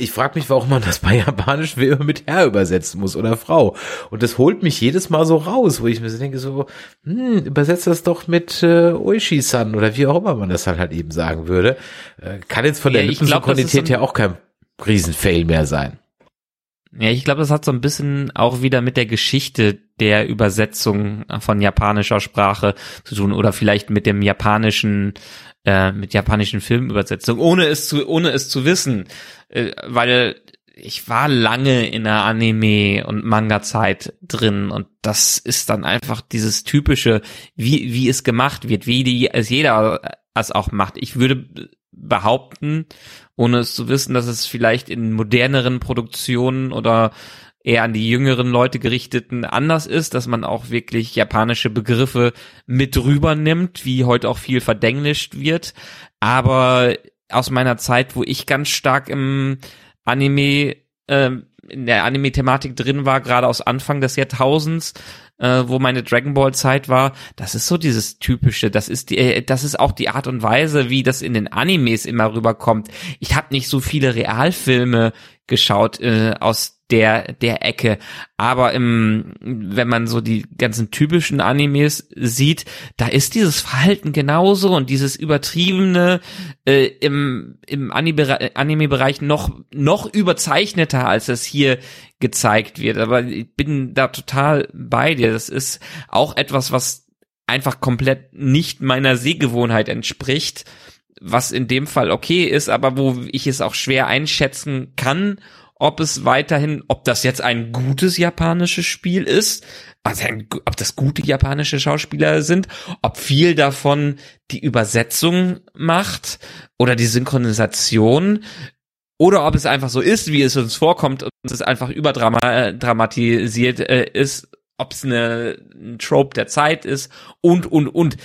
Ich frage mich, warum man das bei Japanisch wie immer mit Herr übersetzen muss oder Frau. Und das holt mich jedes Mal so raus, wo ich mir so denke, so, hm, übersetzt das doch mit äh, Oishi-san oder wie auch immer man das halt, halt eben sagen würde. Äh, kann jetzt von der ja, Lippensynchronität ja auch kein Riesenfail mehr sein. Ja, ich glaube, das hat so ein bisschen auch wieder mit der Geschichte der Übersetzung von japanischer Sprache zu tun oder vielleicht mit dem japanischen, äh, mit japanischen Filmübersetzungen, ohne es zu, ohne es zu wissen, äh, weil ich war lange in der Anime- und Manga-Zeit drin und das ist dann einfach dieses typische, wie, wie es gemacht wird, wie die, es jeder es auch macht. Ich würde behaupten, ohne es zu wissen, dass es vielleicht in moderneren Produktionen oder eher an die jüngeren Leute gerichteten anders ist, dass man auch wirklich japanische Begriffe mit rübernimmt, wie heute auch viel verdenglischt wird. Aber aus meiner Zeit, wo ich ganz stark im Anime, äh, in der Anime-Thematik drin war, gerade aus Anfang des Jahrtausends, äh, wo meine Dragon Ball Zeit war, das ist so dieses typische, das ist die, äh, das ist auch die Art und Weise, wie das in den Animes immer rüberkommt. Ich habe nicht so viele Realfilme geschaut äh, aus der der Ecke, aber im wenn man so die ganzen typischen Animes sieht, da ist dieses Verhalten genauso und dieses übertriebene äh, im im Anime Bereich noch noch überzeichneter als es hier gezeigt wird, aber ich bin da total bei dir. Das ist auch etwas, was einfach komplett nicht meiner Sehgewohnheit entspricht, was in dem Fall okay ist, aber wo ich es auch schwer einschätzen kann, ob es weiterhin, ob das jetzt ein gutes japanisches Spiel ist, also ein, ob das gute japanische Schauspieler sind, ob viel davon die Übersetzung macht oder die Synchronisation oder ob es einfach so ist, wie es uns vorkommt und es einfach überdramatisiert äh, ist, ob es eine, ein Trope der Zeit ist und, und, und.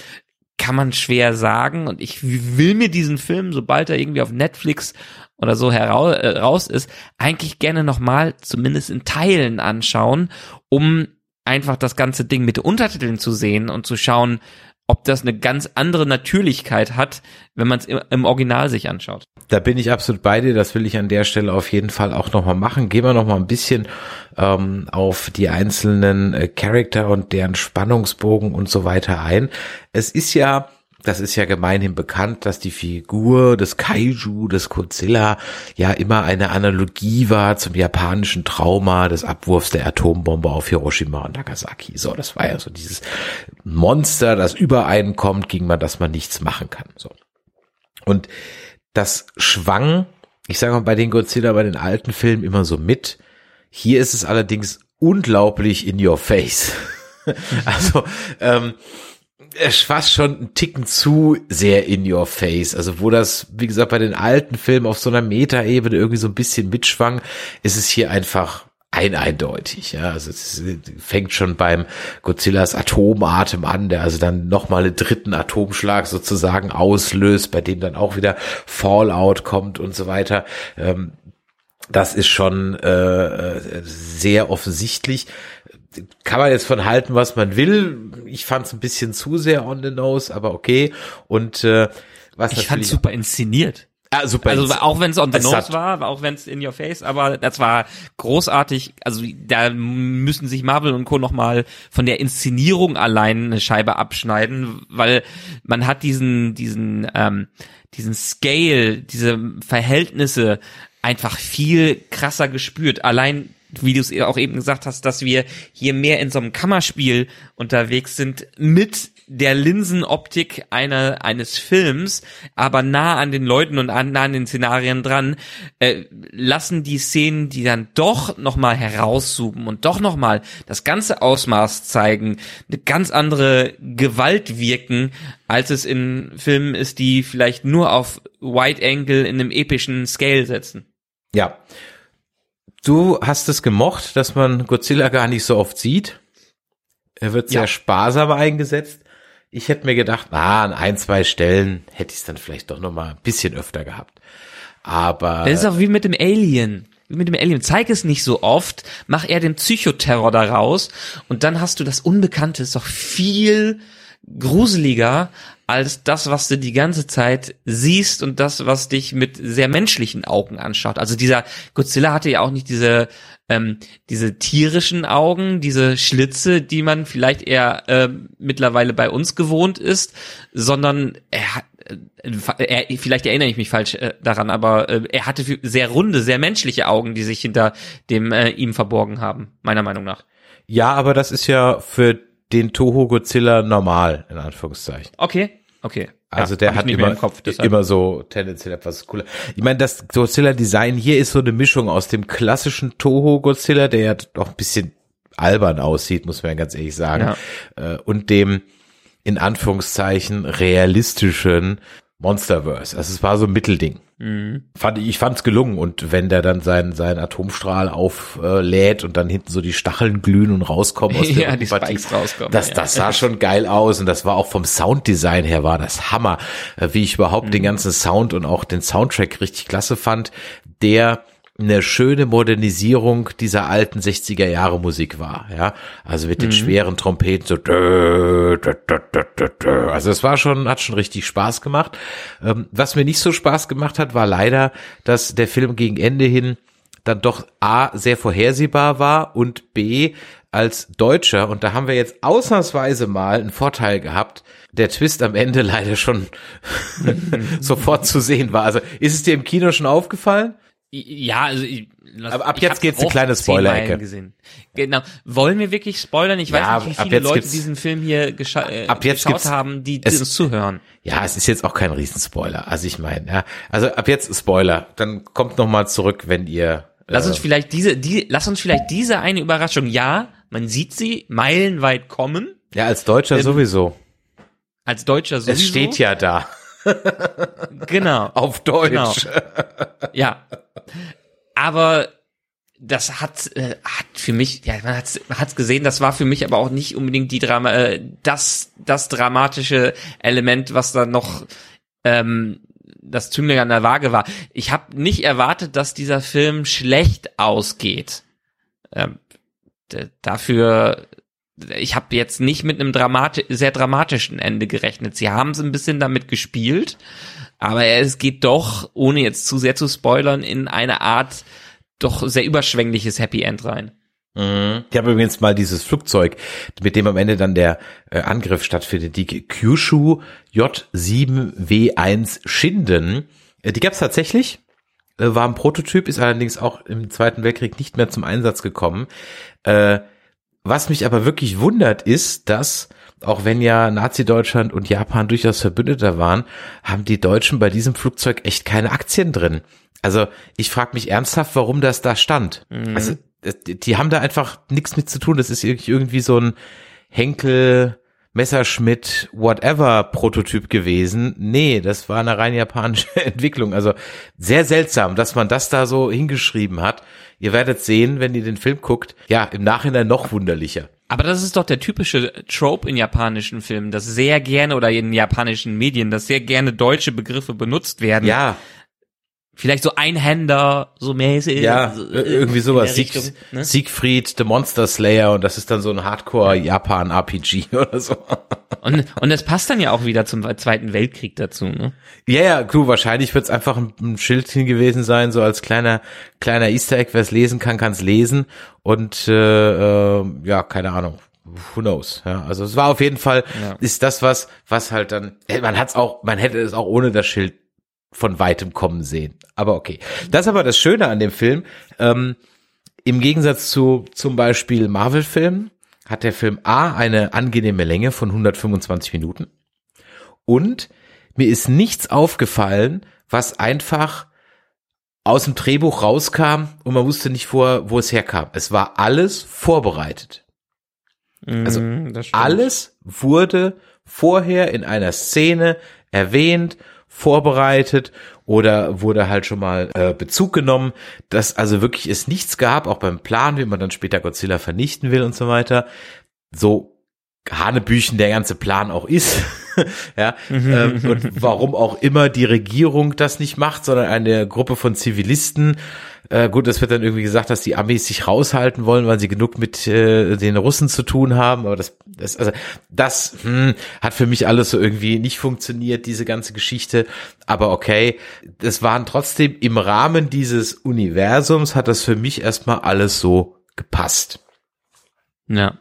Kann man schwer sagen. Und ich will mir diesen Film, sobald er irgendwie auf Netflix oder so heraus, äh, raus ist, eigentlich gerne nochmal zumindest in Teilen anschauen, um einfach das ganze Ding mit Untertiteln zu sehen und zu schauen, ob das eine ganz andere Natürlichkeit hat, wenn man es im, im, Original sich anschaut. Da bin ich absolut bei dir. Das will ich an der Stelle auf jeden Fall auch nochmal machen. Gehen wir nochmal ein bisschen ähm, auf die einzelnen äh, Charakter und deren Spannungsbogen und so weiter ein. Es ist ja das ist ja gemeinhin bekannt, dass die Figur des Kaiju, des Godzilla, ja immer eine Analogie war zum japanischen Trauma des Abwurfs der Atombombe auf Hiroshima und Nagasaki. So, das war ja so dieses Monster, das übereinkommt, gegen man das man nichts machen kann. So. Und das schwang, ich sage mal bei den Godzilla, bei den alten Filmen immer so mit. Hier ist es allerdings unglaublich in your face. also, ähm, fast schon ein Ticken zu sehr in your face. Also wo das, wie gesagt, bei den alten Filmen auf so einer Metaebene irgendwie so ein bisschen mitschwang, ist es hier einfach ein eindeutig. Ja, also es fängt schon beim Godzillas Atomatem an, der also dann nochmal einen dritten Atomschlag sozusagen auslöst, bei dem dann auch wieder Fallout kommt und so weiter. Ähm, das ist schon äh, äh sehr offensichtlich kann man jetzt von halten, was man will. Ich fand es ein bisschen zu sehr on the nose, aber okay. Und äh, was ich fand super inszeniert. Ah, super. Also auch wenn es on the nose war, auch wenn es in your face, aber das war großartig. Also da müssen sich Marvel und Co. noch mal von der Inszenierung allein eine Scheibe abschneiden, weil man hat diesen diesen ähm, diesen Scale, diese Verhältnisse einfach viel krasser gespürt. Allein wie du es auch eben gesagt hast, dass wir hier mehr in so einem Kammerspiel unterwegs sind mit der Linsenoptik einer eines Films, aber nah an den Leuten und an, nah an den Szenarien dran, äh, lassen die Szenen, die dann doch noch mal herauszoomen und doch noch mal das ganze Ausmaß zeigen, eine ganz andere Gewalt wirken, als es in Filmen ist, die vielleicht nur auf Wide Angle in einem epischen Scale setzen. Ja. Du hast es gemocht, dass man Godzilla gar nicht so oft sieht. Er wird sehr ja. sparsam eingesetzt. Ich hätte mir gedacht, ah, an ein, zwei Stellen hätte ich es dann vielleicht doch noch mal ein bisschen öfter gehabt. Aber Das ist auch wie mit dem Alien. Wie mit dem Alien. Zeig es nicht so oft, mach eher den Psychoterror daraus und dann hast du das Unbekannte, ist doch viel gruseliger als das, was du die ganze Zeit siehst und das, was dich mit sehr menschlichen Augen anschaut. Also dieser Godzilla hatte ja auch nicht diese ähm, diese tierischen Augen, diese Schlitze, die man vielleicht eher äh, mittlerweile bei uns gewohnt ist, sondern er hat äh, er, vielleicht erinnere ich mich falsch äh, daran, aber äh, er hatte sehr runde, sehr menschliche Augen, die sich hinter dem äh, ihm verborgen haben, meiner Meinung nach. ja, aber das ist ja für den Toho Godzilla normal, in Anführungszeichen. Okay, okay. Also Ja, der hat immer, im Kopf, immer so tendenziell etwas cooler. Ich meine, das Godzilla-Design hier ist so eine Mischung aus dem klassischen Toho-Godzilla, der ja doch ein bisschen albern aussieht, muss man ja ganz ehrlich sagen, äh, und dem in Anführungszeichen realistischen Monsterverse. Also es war so ein Mittelding. Mhm. Fand, ich fand's gelungen und wenn der dann seinen, seinen Atomstrahl auflädt und dann hinten so die Stacheln glühen und rauskommen aus der Ja, die Spikes rauskommen, Das, ja. das sah schon geil aus und das war auch vom Sounddesign her war das Hammer, Äh, wie ich überhaupt Mhm. den ganzen Sound und auch den Soundtrack richtig klasse fand, der eine schöne Modernisierung dieser alten 60er Jahre Musik war, ja. Also Mhm. mit den schweren Trompeten so also es war schon hat schon richtig Spaß gemacht. Ähm, was mir nicht so Spaß gemacht hat, war leider, dass der Film gegen Ende hin dann doch A sehr vorhersehbar war und B als Deutscher, und da haben wir jetzt ausnahmsweise mal einen Vorteil gehabt, der Twist am Ende leider schon sofort zu sehen war. Also ist es dir im Kino schon aufgefallen? Ja, also ich, Aber ab jetzt geht's eine kleine Spoiler-Ecke. Genau. Wollen wir wirklich spoilern? Ich weiß Ja, nicht, wie viele Leute diesen Film hier gescha äh, Ab jetzt geschaut haben, die es- uns zuhören. Ja, es ist jetzt auch kein Riesenspoiler. Also ich meine, ja, also ab jetzt Spoiler. Dann kommt noch mal zurück, wenn ihr. Lass äh, uns vielleicht diese, die, lass uns vielleicht diese eine Überraschung, ja, man sieht sie meilenweit kommen, ja, als Deutscher Ähm, sowieso. als Deutscher sowieso. Es steht ja da Genau. auf Deutsch. Genau. Ja. Aber das hat, äh, hat für mich, ja, man hat's, man hat's gesehen, das war für mich aber auch nicht unbedingt die Drama, äh, das, das dramatische Element, was da noch ähm, das Zünglein an der Waage war. Ich habe nicht erwartet, dass dieser Film schlecht ausgeht. Ähm, dafür, ich habe jetzt nicht mit einem dramati sehr dramatischen Ende gerechnet. Sie haben es ein bisschen damit gespielt, aber es geht doch, ohne jetzt zu sehr zu spoilern, in eine Art doch sehr überschwängliches Happy End rein. Mhm. Ich habe übrigens mal dieses Flugzeug, mit dem am Ende dann der äh, Angriff stattfindet, die Kyushu J7W1 Shinden. Äh, die gab es tatsächlich, äh, war ein Prototyp, ist allerdings auch im Zweiten Weltkrieg nicht mehr zum Einsatz gekommen. Äh, was mich aber wirklich wundert, ist, dass auch wenn ja Nazi-Deutschland und Japan durchaus Verbündeter waren, haben die Deutschen bei diesem Flugzeug echt keine Aktien drin. Also ich frage mich ernsthaft, warum das da stand. Also das- die haben da einfach nichts mit zu tun. Das ist irgendwie so ein Henkel, Messerschmitt, whatever Prototyp gewesen. Nee, das war eine rein japanische Entwicklung. Also sehr seltsam, dass man das da so hingeschrieben hat. Ihr werdet sehen, wenn ihr den Film guckt. Ja, im Nachhinein noch wunderlicher. Aber das ist doch der typische Trope in japanischen Filmen, dass sehr gerne oder in japanischen Medien, dass sehr gerne deutsche Begriffe benutzt werden. Ja, Vielleicht so Einhänder, so mäßig. ja, so, irgendwie sowas. Sieg, Richtung, ne? Siegfried, The Monster Slayer und das ist dann so ein Hardcore-Japan-RPG oder so. Und, und das passt dann ja auch wieder zum Zweiten Weltkrieg dazu, ne? Ja, ja, du, wahrscheinlich wird es einfach ein, ein Schildchen gewesen sein, so als kleiner kleiner Easter Egg, wer es lesen kann, kann es lesen. Und äh, äh, ja, keine Ahnung. Who knows? Ja, also es war auf jeden Fall, Ja. ist das was, was halt dann, man hat's auch, man hätte es auch ohne das Schild von weitem kommen sehen. Aber okay. Das ist aber das Schöne an dem Film. Ähm, Im Gegensatz zu zum Beispiel Marvel-Filmen hat der Film A eine angenehme Länge von 125 Minuten. Und mir ist nichts aufgefallen, was einfach aus dem Drehbuch rauskam und man wusste nicht vor, wo es herkam. Es war alles vorbereitet. Also das stimmt. Alles wurde vorher in einer Szene erwähnt, vorbereitet oder wurde halt schon mal äh, Bezug genommen, dass also wirklich es nichts gab, auch beim Plan, wie man dann später Godzilla vernichten will und so weiter. So Hanebüchen der ganze Plan auch ist. ja, ähm, und warum auch immer die Regierung das nicht macht, sondern eine Gruppe von Zivilisten. Äh, gut, es wird dann irgendwie gesagt, dass die Amis sich raushalten wollen, weil sie genug mit äh, den Russen zu tun haben. Aber das, das, also das hm, hat für mich alles so irgendwie nicht funktioniert, diese ganze Geschichte. Aber okay, das waren trotzdem im Rahmen dieses Universums hat das für mich erstmal alles so gepasst. Ja.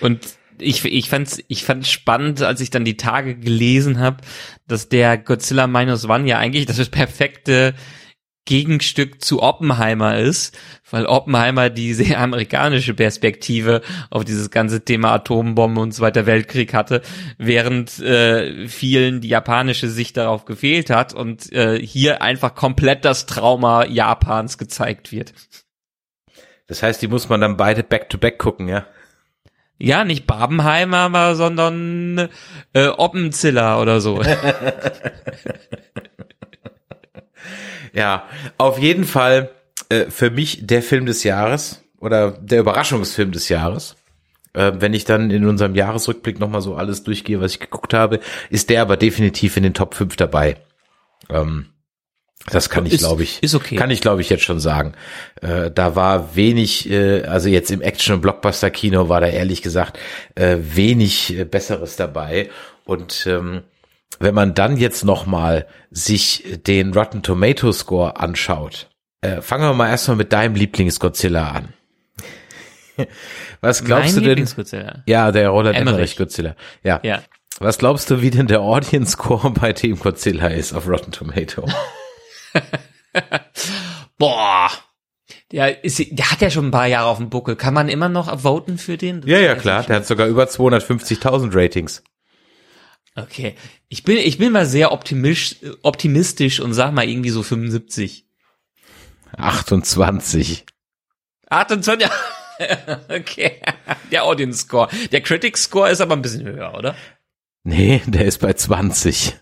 Und ich, ich fand's, ich fand's spannend, als ich dann die Tage gelesen habe, dass der Godzilla Minus One ja eigentlich das perfekte Gegenstück zu Oppenheimer ist, weil Oppenheimer die sehr amerikanische Perspektive auf dieses ganze Thema Atombomben und Zweiter Weltkrieg hatte, während äh, vielen die japanische Sicht darauf gefehlt hat und äh, hier einfach komplett das Trauma Japans gezeigt wird. Das heißt, die muss man dann beide back-to-back -back gucken, ja? Ja, nicht Babenheimer, sondern äh, Oppenziller oder so. ja, auf jeden Fall äh, für mich der Film des Jahres oder der Überraschungsfilm des Jahres. Äh, wenn ich dann in unserem Jahresrückblick nochmal so alles durchgehe, was ich geguckt habe, ist der aber definitiv in den Top 5 dabei. Ähm, das kann ich, glaube ich, ist okay. kann ich, glaube ich, jetzt schon sagen. Äh, da war wenig, äh, also jetzt im Action- und Blockbuster-Kino war da ehrlich gesagt äh, wenig äh, Besseres dabei. Und ähm, wenn man dann jetzt noch mal sich den Rotten Tomato Score anschaut, äh, fangen wir mal erstmal mit deinem Lieblings-Godzilla an. Was glaubst mein du denn? Godzilla. Ja, der Roland Emmerich. Emmerich Godzilla. Ja. Ja. Was glaubst du, wie denn der Audience Score bei Team Godzilla ist auf Rotten Tomato? Boah. Der, ist, der hat ja schon ein paar Jahre auf dem Buckel. Kann man immer noch voten für den? Das Ja, ja, klar. Der hat sogar über 250.000 Ratings. Okay. Ich bin, ich bin mal sehr optimistisch, optimistisch und sag mal irgendwie so 75. 28. 28, okay. Der Audience Score. Der Critic Score ist aber ein bisschen höher, oder? Nee, der ist bei 20.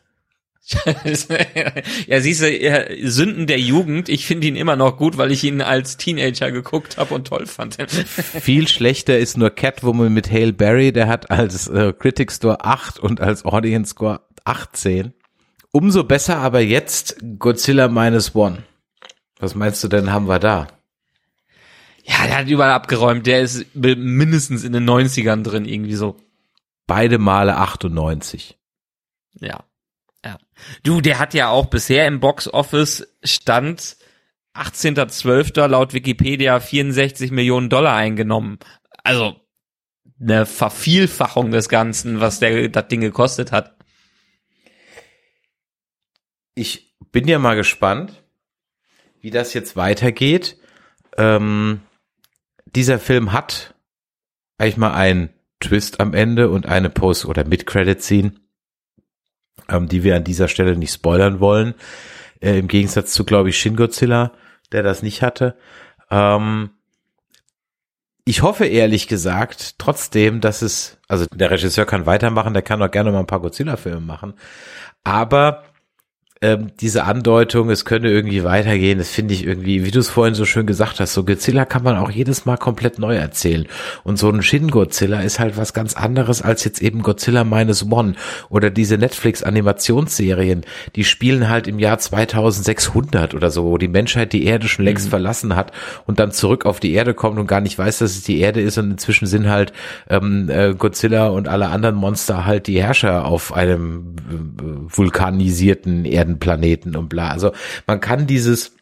ja, siehst du, Sünden der Jugend. Ich finde ihn immer noch gut, weil ich ihn als Teenager geguckt habe und toll fand. Viel schlechter ist nur Catwoman mit Hale Berry. Der hat als äh, Critic Score 8 und als Audience Score 18. Umso besser aber jetzt Godzilla Minus One. Was meinst du denn, haben wir da? Ja, der hat überall abgeräumt. Der ist mindestens in den 90ern drin, irgendwie so. Beide Male 98. Ja. Ja. Du, der hat ja auch bisher im Box Office Stand 18.12. laut Wikipedia 64 Millionen Dollar eingenommen. Also eine Vervielfachung des Ganzen, was der das Ding gekostet hat. Ich bin ja mal gespannt, wie das jetzt weitergeht. Ähm, dieser Film hat eigentlich mal einen Twist am Ende und eine Post- oder Mid-Credit-Scene, ähm, die wir an dieser Stelle nicht spoilern wollen. Äh, Im Gegensatz zu, glaube ich, Shin Godzilla, der das nicht hatte. Ähm, ich hoffe ehrlich gesagt trotzdem, dass es, also der Regisseur kann weitermachen, der kann auch gerne mal ein paar Godzilla-Filme machen, aber ähm, diese Andeutung, es könne irgendwie weitergehen, das finde ich irgendwie, wie du es vorhin so schön gesagt hast, so Godzilla kann man auch jedes Mal komplett neu erzählen. Und so ein Shin Godzilla ist halt was ganz anderes als jetzt eben Godzilla Minus One oder diese Netflix Animationsserien, die spielen halt im Jahr 2600 oder so, wo die Menschheit die Erde schon längst verlassen hat und dann zurück auf die Erde kommt und gar nicht weiß, dass es die Erde ist und inzwischen sind halt ähm, äh, Godzilla und alle anderen Monster halt die Herrscher auf einem äh, vulkanisierten Erdenplaneten und bla. Also man kann dieses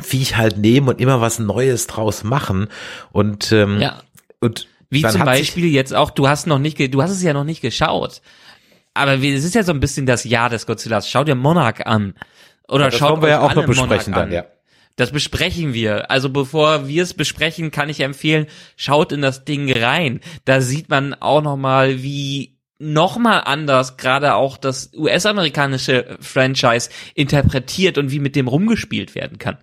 Viech halt nehmen und immer was Neues draus machen und ähm, Ja. und Wie zum Beispiel jetzt auch, du hast noch nicht, du hast es ja noch nicht geschaut. Aber wie- es ist ja so ein bisschen das Jahr des Godzillas. Schau dir Monarch an. Oder das schaut wir ja auch noch besprechen Monarch dann, an. ja. Das besprechen wir. Also bevor wir es besprechen, kann ich empfehlen, schaut in das Ding rein. Da sieht man auch noch mal, wie noch mal anders gerade auch das US-amerikanische Franchise interpretiert und wie mit dem rumgespielt werden kann.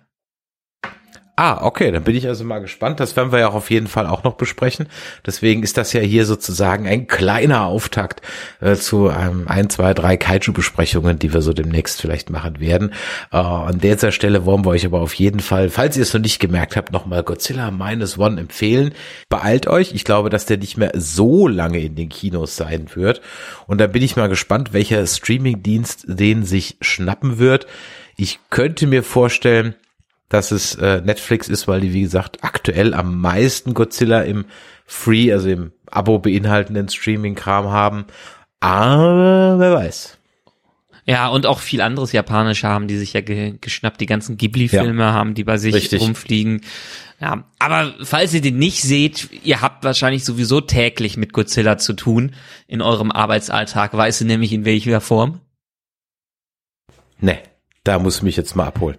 Ah, okay, dann bin ich also mal gespannt. Das werden wir ja auch auf jeden Fall auch noch besprechen. Deswegen ist das ja hier sozusagen ein kleiner Auftakt äh, zu ähm, ein, zwei, drei Kaiju-Besprechungen, die wir so demnächst vielleicht machen werden. Äh, an dieser Stelle wollen wir euch aber auf jeden Fall, falls ihr es noch nicht gemerkt habt, nochmal Godzilla Minus One empfehlen. Beeilt euch. Ich glaube, dass der nicht mehr so lange in den Kinos sein wird. Und da bin ich mal gespannt, welcher Streaming-Dienst den sich schnappen wird. Ich könnte mir vorstellen, dass es äh, Netflix ist, weil die, wie gesagt, aktuell am meisten Godzilla im Free, also im Abo beinhaltenden Streaming-Kram haben. Aber wer weiß. Ja, und auch viel anderes Japanische haben die sich ja ge geschnappt. Die ganzen Ghibli-Filme ja. haben die bei sich Richtig. rumfliegen. Ja, aber falls ihr den nicht seht, ihr habt wahrscheinlich sowieso täglich mit Godzilla zu tun in eurem Arbeitsalltag. Weißt du nämlich in welcher Form? Nee, da muss ich mich jetzt mal abholen.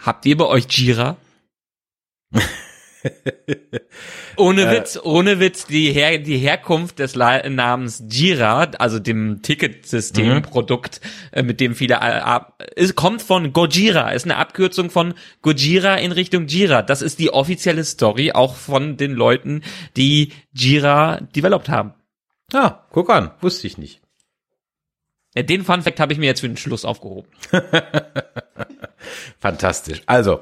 Habt ihr bei euch Jira? ohne äh. Witz, ohne Witz, die, Her die Herkunft des La Namens Jira, also dem Ticketsystemprodukt, mhm. äh, mit dem viele, äh, es kommt von Gojira, ist eine Abkürzung von Gojira in Richtung Jira. Das ist die offizielle Story auch von den Leuten, die Jira developed haben. Ah, guck an, wusste ich nicht. Ja, den Fun Fact habe ich mir jetzt für den Schluss aufgehoben. Fantastisch. Also,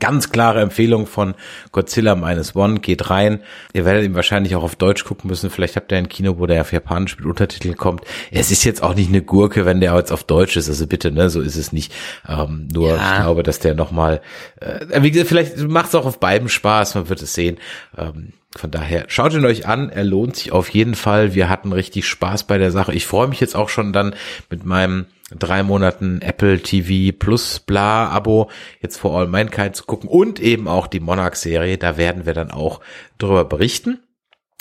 Ganz klare Empfehlung von Godzilla Minus One. Geht rein. Ihr werdet ihn wahrscheinlich auch auf Deutsch gucken müssen. Vielleicht habt ihr ein Kino, wo der auf Japanisch mit Untertiteln kommt. Es ist jetzt auch nicht eine Gurke, wenn der jetzt auf Deutsch ist. Also bitte, ne, so ist es nicht. Ähm, nur ja. ich glaube, dass der nochmal, äh, wie gesagt, vielleicht macht es auch auf beiden Spaß. Man wird es sehen. Ähm, von daher schaut ihn euch an, er lohnt sich auf jeden Fall. Wir hatten richtig Spaß bei der Sache. Ich freue mich jetzt auch schon dann mit meinem drei Monaten Apple TV Plus bla Abo jetzt vor All Mankind zu gucken und eben auch die Monarch Serie. Da werden wir dann auch drüber berichten.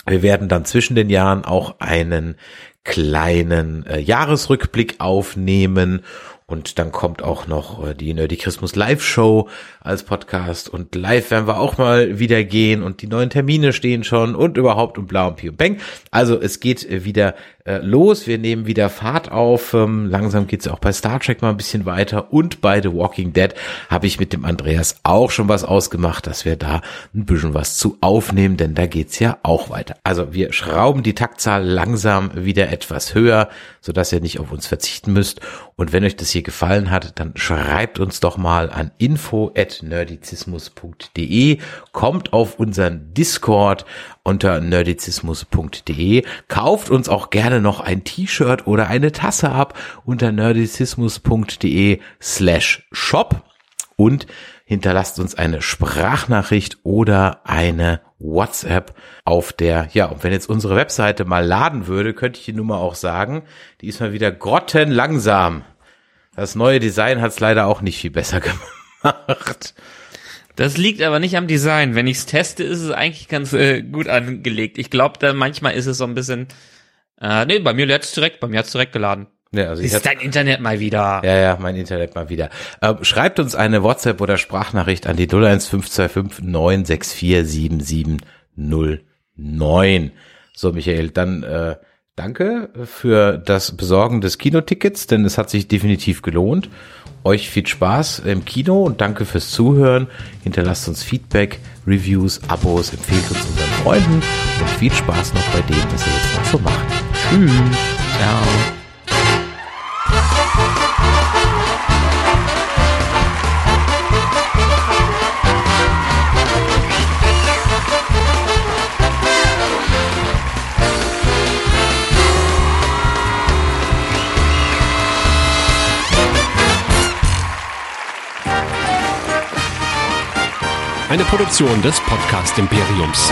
Wir werden dann zwischen den Jahren auch einen kleinen äh, Jahresrückblick aufnehmen und dann kommt auch noch äh, die Nerdy Christmas Live Show als Podcast. Und live werden wir auch mal wieder gehen. Und die neuen Termine stehen schon. Und überhaupt und bla und pi und bang. Also es geht äh, wieder äh, los. Wir nehmen wieder Fahrt auf. Ähm, langsam geht's auch bei Star Trek mal ein bisschen weiter und bei The Walking Dead habe ich mit dem Andreas auch schon was ausgemacht, dass wir da ein bisschen was zu aufnehmen, denn da geht's ja auch weiter. Also wir schrauben die Taktzahl langsam wieder etwas höher, sodass ihr nicht auf uns verzichten müsst. Und wenn euch das hier gefallen hat, dann schreibt uns doch mal an info at nerdizismus.de, kommt auf unseren Discord unter nerdizismus.de, kauft uns auch gerne noch ein T-Shirt oder eine Tasse ab unter nerdizismus.de slash shop und hinterlasst uns eine Sprachnachricht oder eine WhatsApp auf der, ja, und wenn jetzt unsere Webseite mal laden würde, könnte ich die Nummer auch sagen, die ist mal wieder grottenlangsam. Das neue Design hat es leider auch nicht viel besser gemacht. Das liegt aber nicht am Design. Wenn ich es teste, ist es eigentlich ganz äh, gut angelegt. Ich glaube, da manchmal ist es so ein bisschen. Äh, nee, bei mir lädt's direkt, bei mir hat's direkt geladen. Ja, also ist dein Internet mal wieder. Ja, ja, mein Internet mal wieder. Äh, schreibt uns eine WhatsApp oder Sprachnachricht an die 01525 964 7709. So, Michael, dann äh, danke für das Besorgen des Kinotickets, denn es hat sich definitiv gelohnt. Euch viel Spaß im Kino und danke fürs Zuhören. Hinterlasst uns Feedback, Reviews, Abos, empfehlt uns unseren Freunden und viel Spaß noch bei dem, was ihr jetzt noch so macht. Tschüss. Ciao. Eine Produktion des Podcast Imperiums.